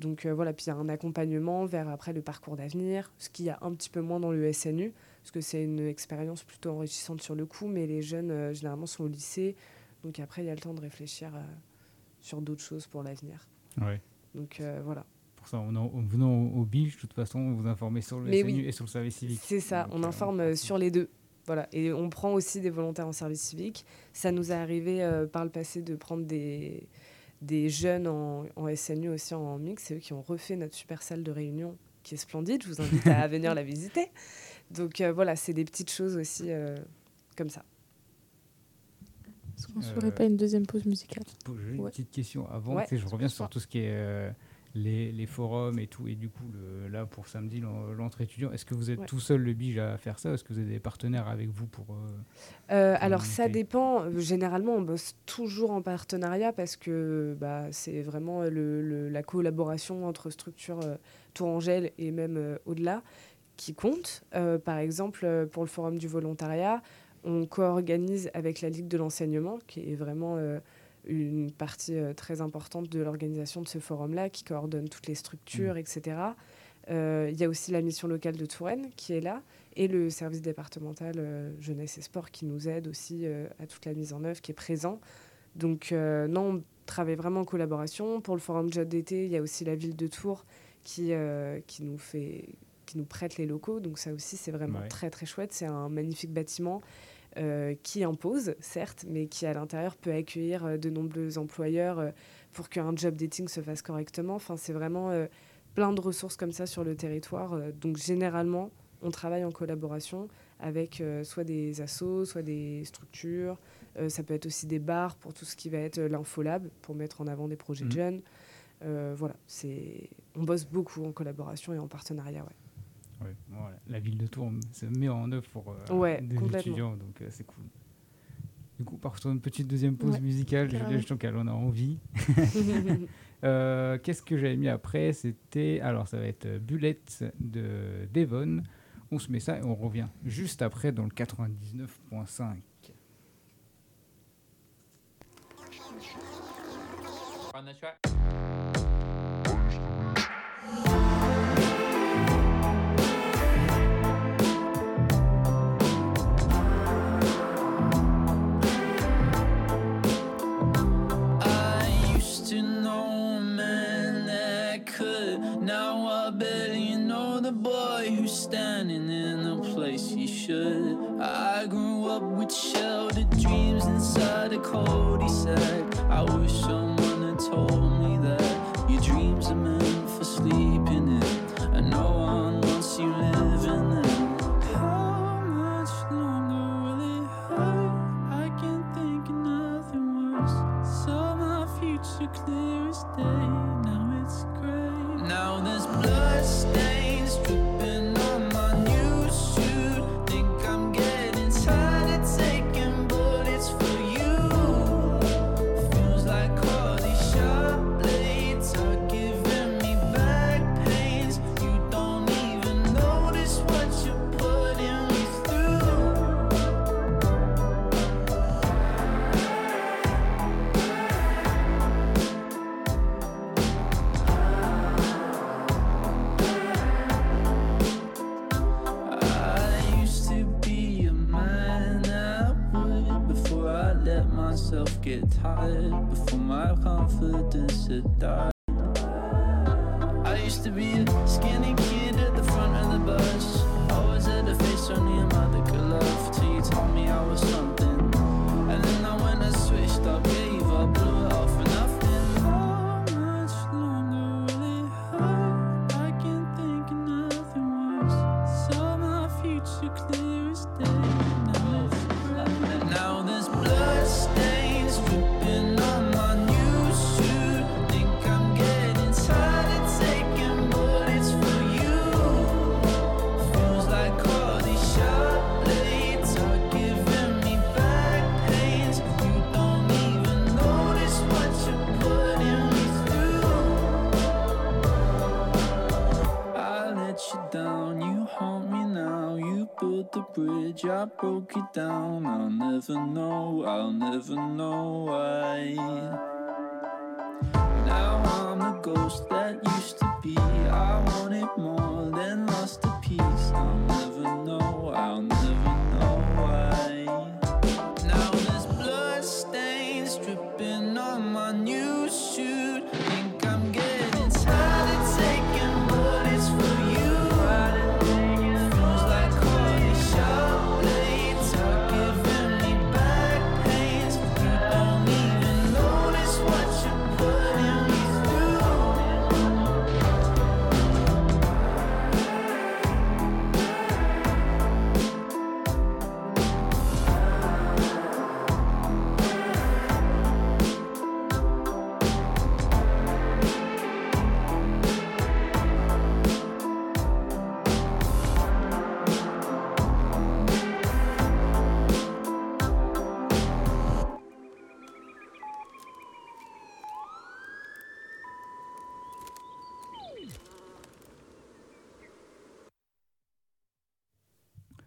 Donc voilà, puis il y a un accompagnement vers après le parcours d'avenir, ce qu'il y a un petit peu moins dans le SNU, parce que c'est une expérience plutôt enrichissante sur le coup, mais les jeunes généralement sont au lycée, donc après il y a le temps de réfléchir euh, sur d'autres choses pour l'avenir. Ouais. Donc euh, voilà. Pour ça, en, en venant au, au de toute façon, on vous informez sur le Mais SNU oui. et sur le service civique. C'est ça, Donc, on euh, informe sur les deux. Voilà. Et on prend aussi des volontaires en service civique. Ça nous est arrivé euh, par le passé de prendre des, des jeunes en, en SNU aussi en mix. C'est eux qui ont refait notre super salle de réunion qui est splendide. Je vous invite à [laughs] venir la visiter. Donc euh, voilà, c'est des petites choses aussi euh, comme ça. Est-ce qu'on ne Euh, ferait pas une deuxième pause musicale? J'ai une Ouais. petite question avant. Ouais, je reviens sur tout ce qui est euh, les, les forums et tout. Et du coup, le- là, pour samedi, l'en- l'entrée étudiant, est-ce que vous êtes Ouais. tout seul, le BIJ, à faire ça Est-ce que vous avez des partenaires avec vous pour. euh, Euh, alors ça dépend. Généralement, on bosse toujours en partenariat parce que bah, c'est vraiment le- le- la collaboration entre structures Tourangelle et même au-delà qui compte. Par exemple, pour le Forum du volontariat, on co-organise avec la Ligue de l'enseignement, qui est vraiment euh, une partie euh, très importante de l'organisation de ce forum-là, qui coordonne toutes les structures, etc. Euh, Il y a aussi la mission locale de Touraine qui est là et le service départemental jeunesse et sport qui nous aide aussi à toute la mise en œuvre, qui est présent. Donc euh, non, on travaille vraiment en collaboration. Pour le forum Job d'été, il y a aussi la ville de Tours qui, euh, qui, nous fait, qui nous prête les locaux. Donc ça aussi, c'est vraiment Ouais. très très chouette. C'est un magnifique bâtiment euh, qui impose, certes, mais qui à l'intérieur peut accueillir euh, de nombreux employeurs euh, pour qu'un job dating se fasse correctement. Enfin, c'est vraiment plein de ressources comme ça sur le territoire. Donc généralement, on travaille en collaboration avec euh, soit des assos, soit des structures. Euh, ça peut être aussi des bars pour tout ce qui va être l'infolab, pour mettre en avant des projets de Mhm. jeunes. Euh, voilà, c'est on bosse beaucoup en collaboration et en partenariat. Ouais. Ouais, voilà. La ville de Tours se met en œuvre pour euh, Ouais, des étudiants, donc euh, c'est cool. Du coup, par une petite deuxième pause Ouais, musicale, je je sens qu'elle en a envie. [laughs] [laughs] Euh, Qu'est-ce que j'avais mis après? C'était. Alors, ça va être Bullet de Devon. On se met ça et on revient juste après dans le 99.5. I should. I grew up with sheltered dreams inside a cul-de-sac. I wish someone had told me broke it down. I'll never know, I'll never know why.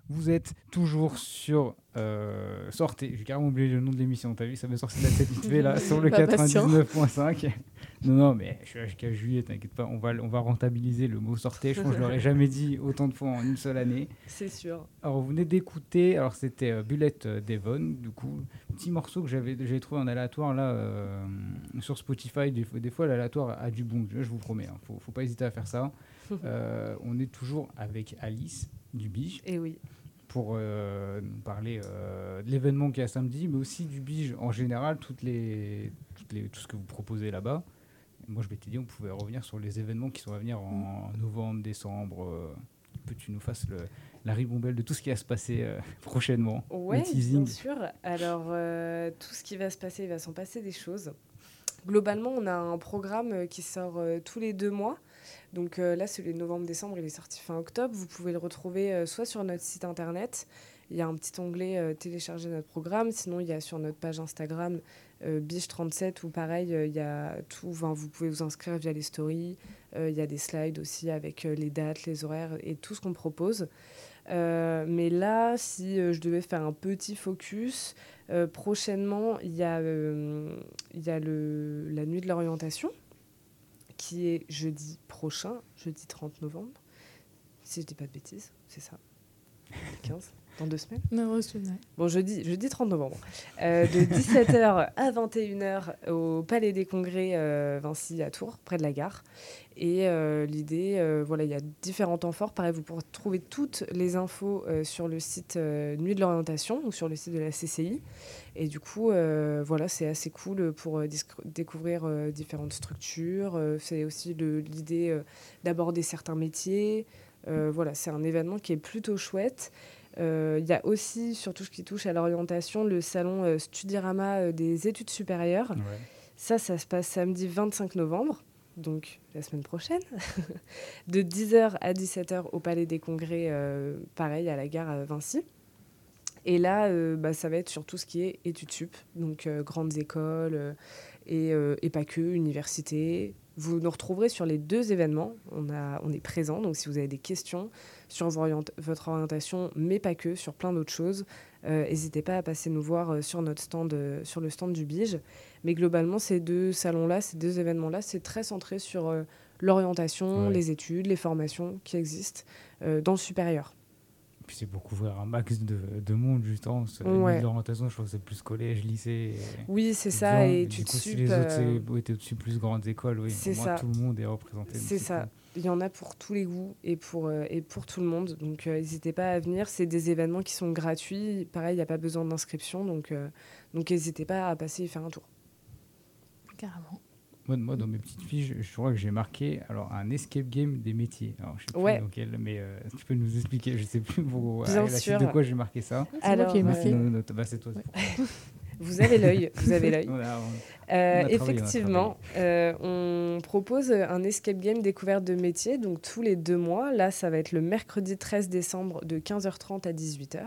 Vous êtes toujours sur euh, Sortez. J'ai carrément oublié le nom de l'émission. T'as vu, ça m'est sorti de la tête vite fait là sur le Pas patient. 99.5. Non, non, mais je suis jusqu'à juillet, t'inquiète pas. On va, on va rentabiliser le mot Sortez. [laughs] Je pense que je l'aurais jamais dit autant de fois en une seule année. C'est sûr. Alors, vous venez d'écouter, alors c'était euh, Bullet euh, Devon, du coup, petit morceau que j'avais j'avais trouvé en aléatoire là euh, sur Spotify. Des, fois- des fois, l'aléatoire a du bon, je vous promets, hein, faut, faut pas hésiter à faire ça. [laughs] Euh, on est toujours avec Alice du Bige Et oui. pour euh, nous parler euh, de l'événement qui est à samedi, mais aussi du Bige en général, toutes les, toutes les, tout ce que vous proposez là-bas. Moi, je m'étais dit, on pouvait revenir sur les événements qui sont à venir en novembre, décembre. euh, que tu nous fasses le, la ribambelle de tout ce qui va se passer euh, [laughs] prochainement. Teasing. bien sûr. Alors, euh, tout ce qui va se passer, il va s'en passer des choses. Globalement, on a un programme qui sort euh, tous les deux mois. Donc là, celui de novembre-décembre, il est sorti fin octobre. Vous pouvez le retrouver soit sur notre site internet, il y a un petit onglet euh, télécharger notre programme. Sinon, il y a sur notre page Instagram euh, Biche37 où pareil, euh, il y a tout. Vous pouvez vous inscrire via les stories. Euh, il y a des slides aussi avec les dates, les horaires et tout ce qu'on propose. Mais là, si je devais faire un petit focus, prochainement, il y a, y a le, la nuit de l'orientation, qui est jeudi prochain, jeudi 30 novembre. Si je dis pas de bêtises, c'est ça. 15, dans deux semaines. Non. Bon, jeudi, jeudi 30 novembre. Euh, de 17h [laughs] à 21h au Palais des Congrès euh, Vinci à Tours, près de la gare. Et euh, l'idée, euh, voilà, il y a différents temps forts. Pareil, vous pourrez trouver toutes les infos sur le site Nuit de l'orientation ou sur le site de la CCI. Et du coup, voilà, c'est assez cool pour découvrir différentes structures. C'est aussi l'idée d'aborder certains métiers. Voilà, c'est un événement qui est plutôt chouette. Euh, Il y a aussi, sur tout ce qui touche à l'orientation, le salon euh, Studirama euh, des études supérieures. Ouais. Ça, ça se passe samedi 25 novembre, donc la semaine prochaine, [laughs] de 10h à 17h au Palais des Congrès, euh, pareil, à la gare à Vinci. Et là, euh, bah, ça va être sur tout ce qui est études sup, donc euh, grandes écoles et, et pas que, universités. Vous nous retrouverez sur les deux événements. On, a, on est présent, donc si vous avez des questions sur votre orientation, mais pas que, sur plein d'autres choses, euh, n'hésitez pas à passer nous voir euh, sur, notre stand, euh, sur le stand du Bige. Mais globalement, ces deux salons-là, ces deux événements-là, c'est très centré sur euh, l'orientation, les études, les formations qui existent dans le supérieur. Puis c'est pour couvrir un max de, de monde, justement. C'est- Ouais. L'orientation, je crois que c'est plus collège, lycée. et- Oui, c'est ça, et études coup, si sup, les autres, euh, étaient au-dessus, plus grandes écoles, oui. c'est ça. tout le monde est représenté. C'est ça. Il y en a pour tous les goûts et pour, euh, et pour tout le monde. Donc, euh, n'hésitez pas à venir. C'est des événements qui sont gratuits. Pareil, il n'y a pas besoin d'inscription. Donc, euh, donc n'hésitez pas à passer y faire un tour. Carrément. Moi, moi, dans mes petites fiches, je crois que j'ai marqué alors, un escape game des métiers. Alors, je sais plus Ouais. dans quel, mais euh, tu peux nous expliquer. Je sais plus pour, Bien la suite sûr. de quoi j'ai marqué ça. C'est moi qui ai Alors, marqué. Non, non, non, bah, c'est toi. [laughs] Vous avez l'œil. Vous avez l'œil. [laughs] Euh, on effectivement, euh, on propose un escape game découverte de métier, donc tous les deux mois. Là, ça va être le mercredi 13 décembre de 15h30 à 18h.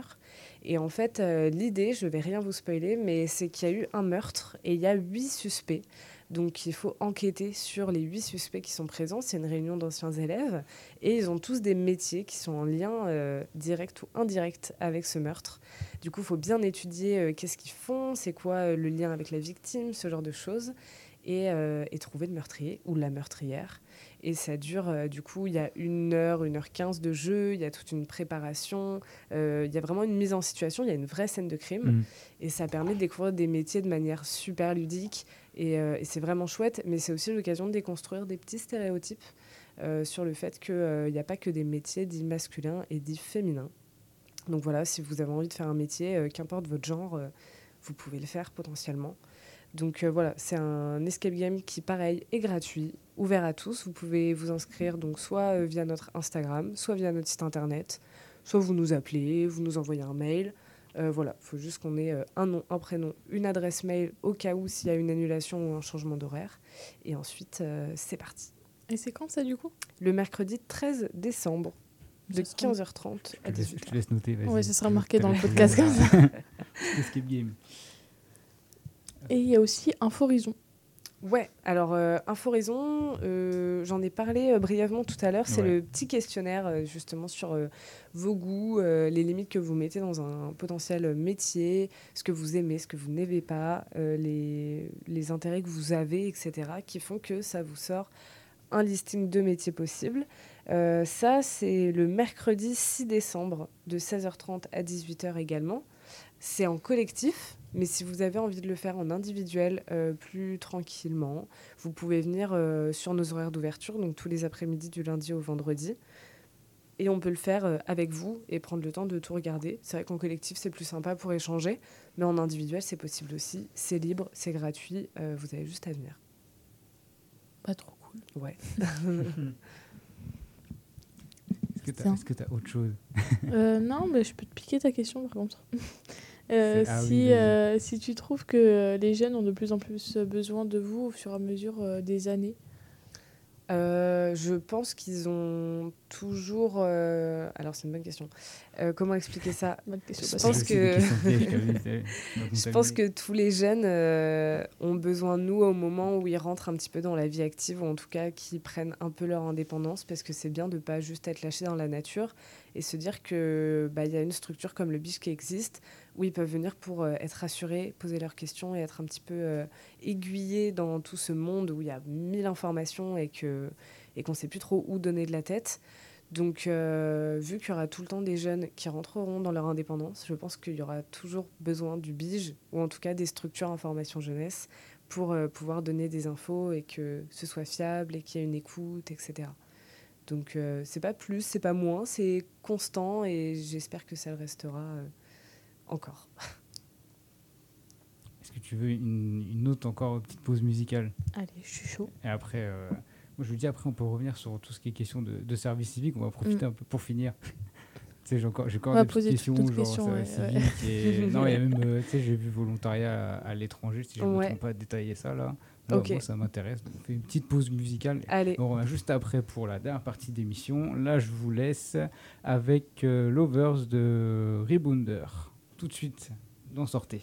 Et en fait, euh, l'idée, je vais rien vous spoiler, mais c'est qu'il y a eu un meurtre et il y a huit suspects. Donc il faut enquêter sur les huit suspects qui sont présents. C'est une réunion d'anciens élèves et ils ont tous des métiers qui sont en lien euh, direct ou indirect avec ce meurtre. Du coup, il faut bien étudier euh, qu'est-ce qu'ils font, c'est quoi euh, le lien avec la victime, ce genre de choses, et, et trouver le meurtrier ou la meurtrière. Et ça dure, euh, du coup, il y a une heure, une heure quinze de jeu, il y a toute une préparation, euh, il y a vraiment une mise en situation, il y a une vraie scène de crime. Mhm. Et ça permet de découvrir des métiers de manière super ludique. Et, euh, et c'est vraiment chouette, mais c'est aussi l'occasion de déconstruire des petits stéréotypes sur le fait qu'il n'y a pas que des métiers dits masculins et dits féminins. Donc voilà, si vous avez envie de faire un métier, qu'importe votre genre, vous pouvez le faire potentiellement. Donc euh, voilà, c'est un escape game qui, pareil, est gratuit, ouvert à tous. Vous pouvez vous inscrire donc soit euh, via notre Instagram, soit via notre site internet, soit vous nous appelez, vous nous envoyez un mail. Euh, voilà, il faut juste qu'on ait euh, un nom, un prénom, une adresse mail au cas où s'il y a une annulation ou un changement d'horaire. Et ensuite, euh, c'est parti. Et c'est quand ça du coup? Le mercredi 13 décembre, de Ça sera- 15h30 à Je te laisse- je 18h. te laisse noter. vas-y. Ouais, ce sera marqué dans le podcast comme ça. [laughs] Escape game. Et il y a aussi Inforison. Ouais, alors euh, Inforaison, euh, j'en ai parlé euh, brièvement tout à l'heure. C'est Ouais. le petit questionnaire euh, justement sur euh, vos goûts, euh, les limites que vous mettez dans un potentiel métier, ce que vous aimez, ce que vous n'aimez pas, euh, les, les intérêts que vous avez, etc., qui font que ça vous sort un listing de métiers possibles. Euh, ça, c'est le mercredi 6 décembre de 16h30 à 18h également. C'est en collectif, mais si vous avez envie de le faire en individuel euh, plus tranquillement, vous pouvez venir euh, sur nos horaires d'ouverture, donc tous les après-midi du lundi au vendredi. Et on peut le faire euh, avec vous et prendre le temps de tout regarder. C'est vrai qu'en collectif, c'est plus sympa pour échanger, mais en individuel, c'est possible aussi. C'est libre, c'est gratuit, euh, vous avez juste à venir. Pas trop cool. Ouais. [laughs] Est-ce que tu as autre chose? Euh, non, mais je peux te piquer ta question par contre. Euh, ah oui, si, euh, si tu trouves que euh, les jeunes ont de plus en plus besoin de vous au fur et à mesure euh, des années, Euh, je pense qu'ils ont toujours. euh, Alors, c'est une bonne question. Euh, comment expliquer ça? [laughs] Je pense que- [laughs] Je pense que tous les jeunes euh, ont besoin de nous au moment où ils rentrent un petit peu dans la vie active, ou en tout cas qui prennent un peu leur indépendance, parce que c'est bien de pas juste être lâché dans la nature et se dire que bah, y a une structure comme le biche qui existe, où ils peuvent venir pour euh, être rassurés, poser leurs questions et être un petit peu euh, aiguillés dans tout ce monde où il y a mille informations et que et qu'on sait plus trop où donner de la tête. Donc, euh, vu qu'il y aura tout le temps des jeunes qui rentreront dans leur indépendance, je pense qu'il y aura toujours besoin du BIGE, ou en tout cas des structures information jeunesse, pour euh, pouvoir donner des infos et que ce soit fiable et qu'il y ait une écoute, etc. Donc, euh, c'est pas plus, c'est pas moins, c'est constant et j'espère que ça le restera euh, encore. [laughs] Est-ce que tu veux une, une autre encore petite pause musicale? Allez, je suis chaud. Et après, euh, moi je vous dis, après on peut revenir sur tout ce qui est question de, de service civique. On va profiter Mm. un peu pour finir. [laughs] tu sais, j'ai encore, j'ai encore On des petites questions, genre questions, service ouais, civique. Et... non, il y a [laughs] même, euh, tu sais, j'ai vu volontariat à, à l'étranger, si je ne me Ouais. trompe pas, détailler ça là. Moi, Ok. moi, ça m'intéresse. On fait une petite pause musicale. Allez, On revient juste après pour la dernière partie d'émission. Là, je vous laisse avec euh, Lovers de Rebounder. Tout de suite, d'en sortez.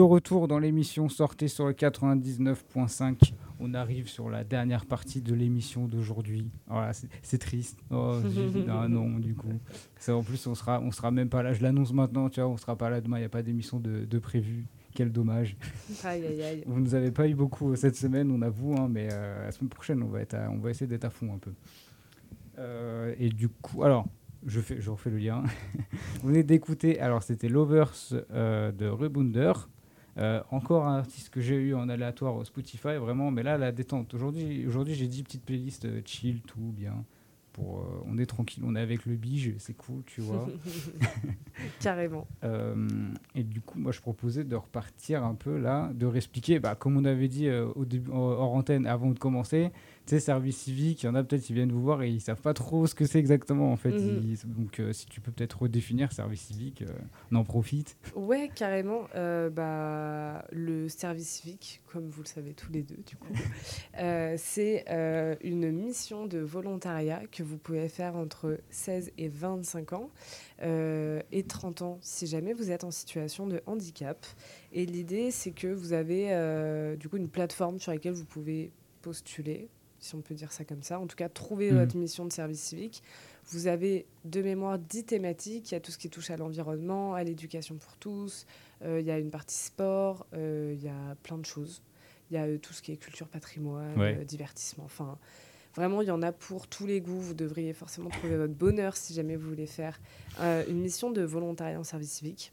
De retour dans l'émission Sortez sur le 99.5. On arrive sur la dernière partie de l'émission d'aujourd'hui. Voilà, c'est- c'est triste. Oh, [laughs] ah non, du coup. Ça, en plus, on sera, on sera même pas là. Je l'annonce maintenant, tu vois, on sera pas là demain. Il n'y a pas d'émission de, de prévu. Quel dommage. Aïe, aïe, aïe. [laughs] Vous nous avez pas eu beaucoup euh, cette semaine, on avoue, hein, mais euh, la semaine prochaine, on va, être à- on va essayer d'être à fond un peu. Euh, et du coup, alors, je, fais, je refais le lien. [laughs] Vous venez d'écouter, alors c'était Lovers euh, de Rebunder. Euh, encore un artiste que j'ai eu en aléatoire au Spotify, vraiment, mais là, la détente. Aujourd'hui, aujourd'hui j'ai 10 petites playlists euh, chill, tout bien. Pour, euh, on est tranquille, on est avec le bige, c'est cool, tu vois. [laughs] [laughs] Carrément. Euh, et du coup, moi, je proposais de repartir un peu là, de réexpliquer, bah, comme on avait dit au début, hors antenne, avant de commencer, sais, service civique, il y en a peut-être qui viennent vous voir et ils savent pas trop ce que c'est exactement, en fait. Mhm. Ils- donc, euh, si tu peux peut-être redéfinir service civique, euh, on en profite. Ouais, carrément. Euh, bah, le service civique, comme vous le savez tous les deux, du coup, [laughs] euh, c'est une mission de volontariat que vous pouvez faire entre 16 et 25 ans et 30 ans si jamais vous êtes en situation de handicap. Et l'idée, c'est que vous avez du coup une plateforme sur laquelle vous pouvez postuler, si on peut dire ça comme ça. En tout cas, trouver Mhm. votre mission de service civique. Vous avez de mémoire 10 thématiques. Il y a tout ce qui touche à l'environnement, à l'éducation pour tous. euh, il y a une partie sport. euh, il y a plein de choses. Il y a euh, tout ce qui est culture, patrimoine, Ouais. divertissement. Enfin, vraiment, il y en a pour tous les goûts. Vous devriez forcément trouver votre bonheur si jamais vous voulez faire une mission de volontariat en service civique.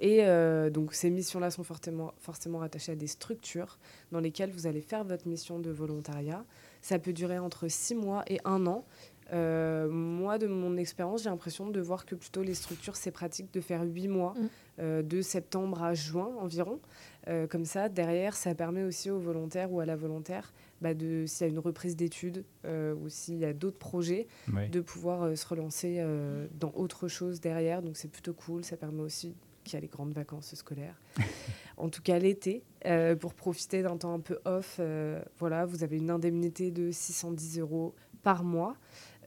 Et euh, donc ces missions-là sont fortement, forcément rattachées à des structures dans lesquelles vous allez faire votre mission de volontariat. Ça peut durer entre six mois et un an. Euh, moi, de mon expérience, j'ai l'impression de voir que plutôt les structures, c'est pratique de faire huit mois, Mm. euh, de septembre à juin environ. Euh, comme ça, derrière, ça permet aussi aux volontaires ou à la volontaire, bah, de, s'il y a une reprise d'études euh, ou s'il y a d'autres projets, de pouvoir euh, se relancer euh, dans autre chose derrière. Donc c'est plutôt cool. Ça permet aussi qu'il y a les grandes vacances scolaires. [laughs] en tout cas l'été, euh, pour profiter d'un temps un peu off. euh, voilà, vous avez une indemnité de 610 euros par mois.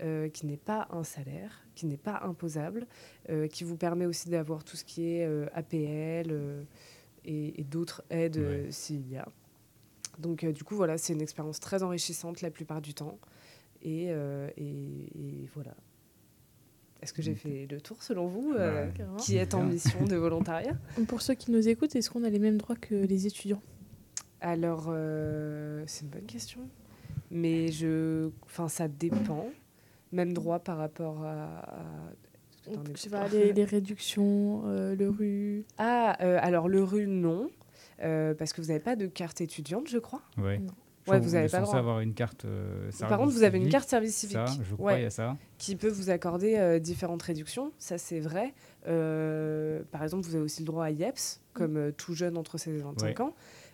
euh, qui n'est pas un salaire, qui n'est pas imposable, qui vous permet aussi d'avoir tout ce qui est APL et, et d'autres aides s'il y a. Donc du coup, voilà, c'est une expérience très enrichissante la plupart du temps. Et, et- et voilà. Est-ce que j'ai Ok. fait le tour selon vous euh, Ouais. Qui est en mission de [laughs] volontariat Pour ceux qui nous écoutent, est-ce qu'on a les mêmes droits que les étudiants? Alors, euh, c'est une bonne question. Mais je, enfin, ça dépend. Même droit par rapport à. à- Je sais exemple pas, les, les réductions, euh, le RU. Ah, euh, alors le RU, non. Euh, parce que vous n'avez pas de carte étudiante, je crois. Ouais. Ouais, vous qu'on avez est pas le droit. avoir une carte. euh, Par contre, vous avez une carte service civique. Ça, je crois, Ouais. il y a ça. qui peut vous accorder euh, différentes réductions, ça c'est vrai. Euh, par exemple, vous avez aussi le droit à IEPS, comme tout jeune entre 16 et 25 Ouais. ans.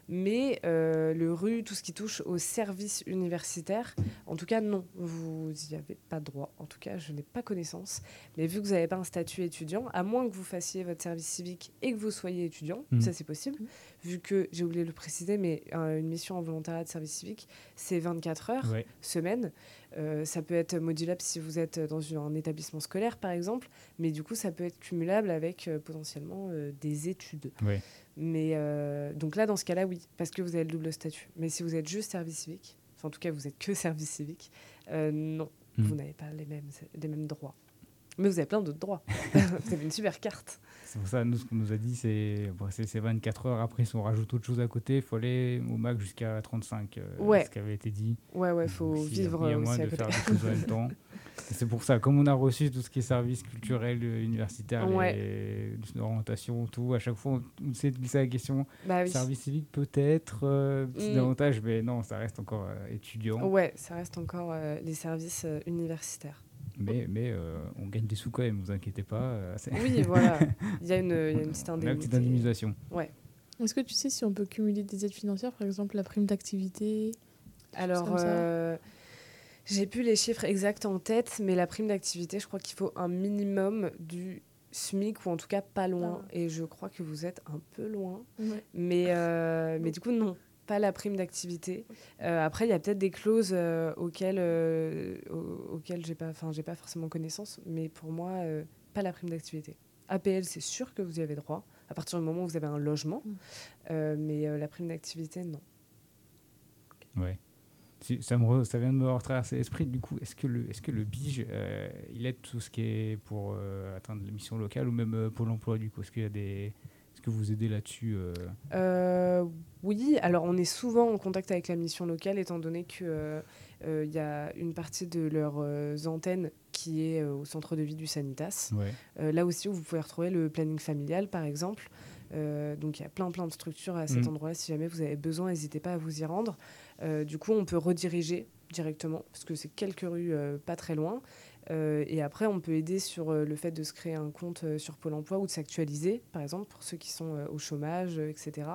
Mais euh, le RU, tout ce qui touche au service universitaire, en tout cas, non, vous n'y avez pas droit. En tout cas, je n'ai pas connaissance. Mais vu que vous n'avez pas un statut étudiant, à moins que vous fassiez votre service civique et que vous soyez étudiant, Mhm. ça c'est possible. Vu que, j'ai oublié de le préciser, mais euh, une mission en volontariat de service civique, c'est 24 heures Ouais. semaine. Euh, ça peut être modulable si vous êtes dans une- un établissement scolaire, par exemple, mais du coup, ça peut être cumulable avec euh, potentiellement euh, des études. Mais donc là, dans ce cas-là, oui, parce que vous avez le double statut. Mais si vous êtes juste service civique, enfin, en tout cas, vous êtes que [laughs] service civique, non, vous n'avez pas les mêmes, les mêmes droits. Mais vous avez plein d'autres droits. [laughs] vous avez une super carte. C'est pour ça, nous, ce qu'on nous a dit, c'est bon, c'est c'est 24 heures. Après, si on rajoute autre chose à côté, il faut aller au max jusqu'à 35. euh, Ouais. Ce qui avait été dit. Ouais, ouais, faut Donc, y a- vivre Il y a aussi moyen à de côté. faire des choses en même temps. C'est pour ça, comme on a reçu tout ce qui est service culturel, euh, universitaire, Ouais. tout, à chaque fois, on, on s'est glissé la question Bah oui. service civique, peut-être, euh, petit Mm. avantage, mais non, ça reste encore euh, étudiant. Ouais, ça reste encore euh, les services universitaires. Mais, mais euh, on gagne des sous quand même, vous inquiétez pas. euh, Oui, [laughs] voilà. Il y a une, il y a une petite indemnisation. Ouais. Est-ce que tu sais si on peut cumuler des aides financières, par exemple la prime d'activité Alors, euh, j'ai plus les chiffres exacts en tête, mais la prime d'activité, je crois qu'il faut un minimum du SMIC ou en tout cas pas loin. Ah. Et je crois que vous êtes un peu loin. Ouais. Mais, euh, mais du coup, non, pas la prime d'activité. Euh, après, il y a peut-être des clauses euh, auxquelles, euh, au- auxquelles j'ai pas, enfin, j'ai pas forcément connaissance, mais pour moi, euh, pas la prime d'activité. APL, c'est sûr que vous y avez droit à partir du moment où vous avez un logement, Mm. Euh, mais euh, la prime d'activité, non. Ouais. Ça, me ça vient de me retraverser l'esprit. Du coup, est-ce que le, est-ce que le BIGE, euh, il aide tout ce qui est pour euh, atteindre les missions locales ou même euh, Pôle emploi du coup? Est-ce qu'il y a des, est-ce que vous aidez là-dessus euh, Euh, oui, alors on est souvent en contact avec la mission locale étant donné qu'il y a une partie de leurs euh, antennes qui est euh, au centre de vie du Sanitas. Ouais. Euh, là aussi où vous pouvez retrouver le planning familial par exemple. Euh, donc il y a plein plein de structures à cet Mm. endroit-là. Si jamais vous avez besoin, n'hésitez pas à vous y rendre. Euh, du coup, on peut rediriger directement parce que c'est quelques rues euh, pas très loin. Euh, et après, on peut aider sur euh, le fait de se créer un compte euh, sur Pôle Emploi ou de s'actualiser, par exemple pour ceux qui sont au chômage, etc.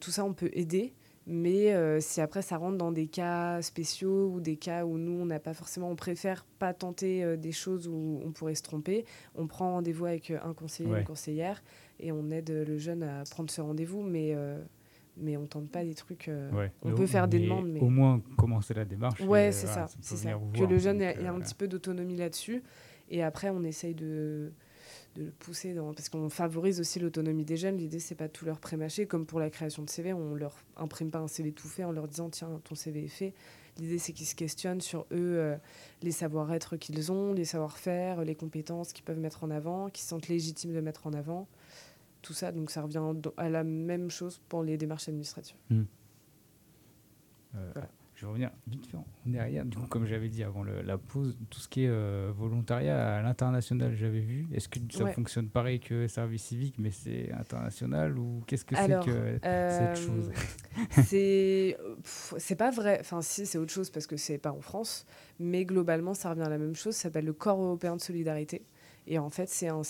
Tout ça, on peut aider. Mais euh, si après ça rentre dans des cas spéciaux ou des cas où nous on n'a pas forcément, on préfère pas tenter euh, des choses où on pourrait se tromper, on prend rendez-vous avec un conseiller, Ouais. une conseillère et on aide le jeune à prendre ce rendez-vous. Mais euh, mais on tente pas des trucs. euh, Ouais. On Mais peut au- faire des demandes, mais Au moins commencer la démarche. ouais, et, c'est voilà, ça, c'est Que le jeune ait un euh, petit peu d'autonomie là-dessus. Et après, on essaye de de le pousser dans parce qu'on favorise aussi l'autonomie des jeunes l'idée c'est pas de tout leur prémâcher comme pour la création de CV on leur imprime pas un CV tout fait en leur disant tiens ton CV est fait l'idée c'est qu'ils se questionnent sur eux euh, les savoir-être qu'ils ont les savoir-faire les compétences qu'ils peuvent mettre en avant qu'ils se sentent légitimes de mettre en avant tout ça donc ça revient à la même chose pour les démarches administratives Euh, Voilà. Je vais revenir vite fait en derrière. Du coup, comme j'avais dit avant le- la pause, tout ce qui est euh, volontariat à l'international, j'avais vu. Est-ce que ça Ouais. fonctionne pareil que service civique, mais c'est international ou qu'est-ce que c'est que Euh, cette chose? [laughs] c'est pas vrai enfin si c'est autre chose parce que c'est pas en France mais globalement ça revient à la même chose ça s'appelle le corps européen de solidarité et en fait c'est un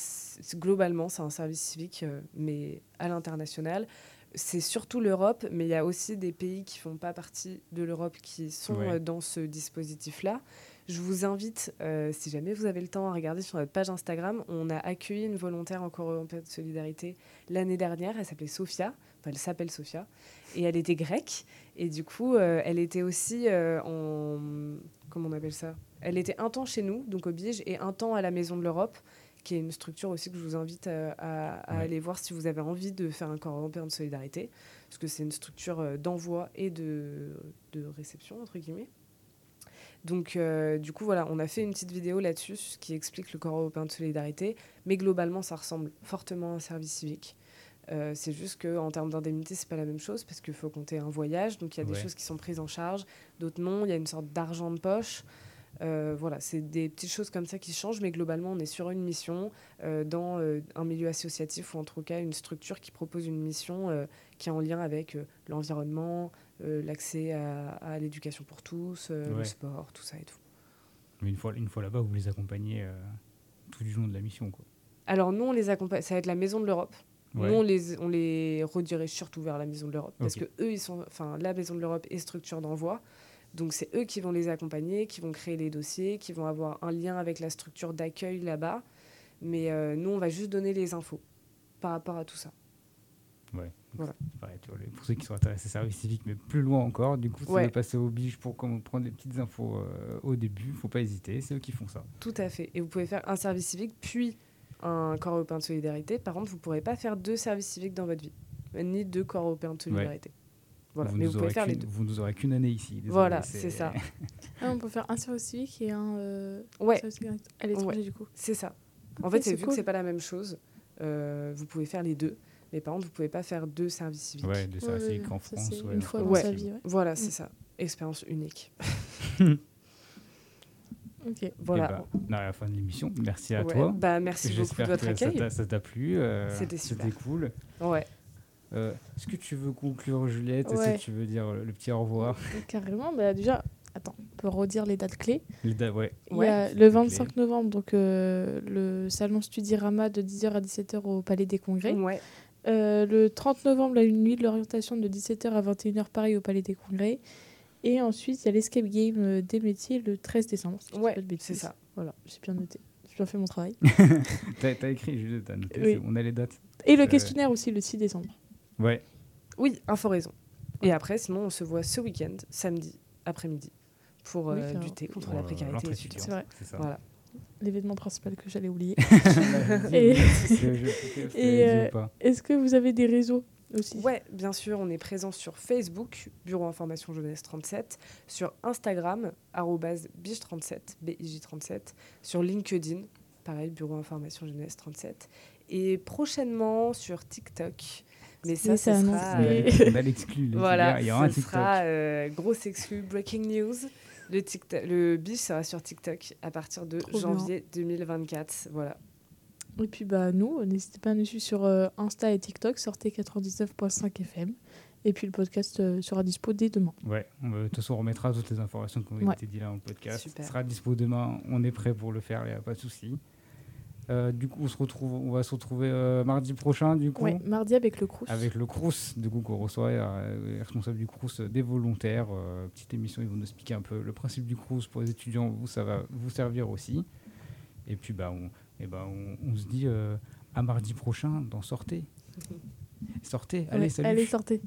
globalement c'est un service civique euh, mais à l'international c'est surtout l'Europe mais il y a aussi des pays qui font pas partie de l'Europe qui sont Ouais. euh, dans ce dispositif là je vous invite, euh, si jamais vous avez le temps, à regarder sur notre page Instagram. On a accueilli une volontaire en corps européen de solidarité l'année dernière. Elle s'appelait Sophia. Enfin, elle s'appelle Sophia. Et elle était grecque. Et du coup, euh, elle était aussi euh, en. Comment on appelle ça? Elle était un temps chez nous, donc au Bige, et un temps à la Maison de l'Europe, qui est une structure aussi que je vous invite euh, à, à Ouais. aller voir si vous avez envie de faire un corps européen de solidarité. Parce que c'est une structure d'envoi et de, de réception, entre guillemets. Donc, euh, du coup, voilà, on a fait une petite vidéo là-dessus qui explique le corps européen de solidarité. Mais globalement, ça ressemble fortement à un service civique. Euh, c'est juste qu'en termes d'indemnité, c'est pas la même chose parce qu'il faut compter un voyage. Donc, il y a des choses qui sont prises en charge, d'autres non. Il y a une sorte d'argent de poche. Euh, voilà, c'est des petites choses comme ça qui changent, mais globalement, on est sur une mission euh, dans euh, un milieu associatif ou en tout cas une structure qui propose une mission qui est en lien avec l'environnement, l'accès à, à l'éducation pour tous, le sport, tout ça et tout. Mais une fois, une fois là-bas, vous les accompagnez tout du long de la mission. Quoi. Alors nous, on les accompagne, ça va être la Maison de l'Europe. Ouais. Nous, on les, on les redirige surtout vers la Maison de l'Europe. Parce que eux, ils sont, enfin, la Maison de l'Europe est structure d'envoi. Donc, c'est eux qui vont les accompagner, qui vont créer les dossiers, qui vont avoir un lien avec la structure d'accueil là-bas. Mais euh, nous, on va juste donner les infos par rapport à tout ça. Ouais. Voilà. Tu vois, pour ceux qui sont intéressés service civique, mais plus loin encore, du coup, si Ouais. voulez passer au biche pour prendre des petites infos euh, au début, faut pas hésiter, c'est eux qui font ça. Tout à fait. Et vous pouvez faire un service civique, puis un corps européen de solidarité. Par contre, vous ne pourrez pas faire deux services civiques dans votre vie, ni deux corps européens de solidarité. Voilà. vous Mais nous vous pouvez aurez faire les qu'une- deux. Vous nous aurez qu'une année ici. désolé, Voilà, c'est ça. [laughs] Ah, on peut faire un service civique et un euh, Ouais. service civique à l'étranger, Ouais. du coup. C'est ça. En fait, c'est vu cool. que c'est pas la même chose, euh, vous pouvez faire les deux. Mais par contre, vous pouvez pas faire deux services civiques. Ouais, de service Ouais, civique en France. une fois dans sa vie, ouais. Voilà, c'est Mm. ça. Expérience unique. [laughs] Ok. Voilà. Et bah, on arrive à la fin de l'émission. Merci à Ouais, toi. bah, merci beaucoup de J'espère votre que ça accueil. t'a- ça t'a plu. euh, C'était super. C'était cool. Ouais. Euh, Est-ce que tu veux conclure, Juliette? Est-ce que tu veux dire le petit au revoir? Carrément. Bah, déjà, attends, on peut redire les dates clés. Les da- ouais. Il y Ouais, a le te plaît. 25 novembre, donc euh, le salon Studirama de 10h à 17h au Palais des Congrès. Ouais. Euh, le 30 novembre, la nuit de l'orientation de 17h à 21h, pareil au Palais des Congrès. Et ensuite, il y a l'escape game euh, des métiers le 13 décembre. si Ouais, c'est ça. Voilà, j'ai bien noté. J'ai bien fait mon travail. [laughs] T'as écrit, Juliette, t'as noté. Oui. On a les dates. Et le Euh, questionnaire aussi le 6 décembre. Ouais. Oui, Inforaison. Et après, sinon, on se voit ce week-end, samedi après-midi, pour Oui, euh, lutter contre Pour, la euh, précarité étudiante. C'est vrai. Ça. Voilà. L'événement principal que j'allais oublier. [laughs] Et... [laughs] Et- Et, euh, Est-ce que vous avez des réseaux aussi Ouais, bien sûr, on est présent sur Facebook, Bureau Information Jeunesse 37, sur Instagram, arrobase BIJ37, BIJ37, sur LinkedIn, pareil, Bureau Information Jeunesse 37, et prochainement sur TikTok. Mais ça, ce c'est sera, euh, On a l'exclu. les voilà, Il y aura un ce TikTok. sera euh, grosse exclu, breaking news. Le, TikTok, le BIJ sera sur TikTok à partir de Trop janvier 2024. Voilà. Et puis bah nous, n'hésitez pas à nous suivre sur euh, Insta et TikTok, sortez 99.5 FM. Et puis le podcast euh, sera dispo dès demain. Ouais, de toute façon, on remettra toutes les informations qui ont Ouais. été dites là dans le podcast. Super. Ce sera dispo demain, on est prêt pour le faire, il n'y a pas de souci. Euh, du coup, on, se retrouve, on va se retrouver euh, mardi prochain, du coup, Ouais, mardi avec le Crous. avec le Crous, du coup, qu'on reçoit, euh, responsable du Crous euh, des volontaires. euh, petite émission, ils vont nous expliquer un peu le principe du Crous pour les étudiants, vous, ça va vous servir aussi. Et puis, bah, on, et bah, on, on se dit euh, à mardi prochain dans Sortez. [laughs] Sortez, allez, Ouais, salut. Allez, sortez.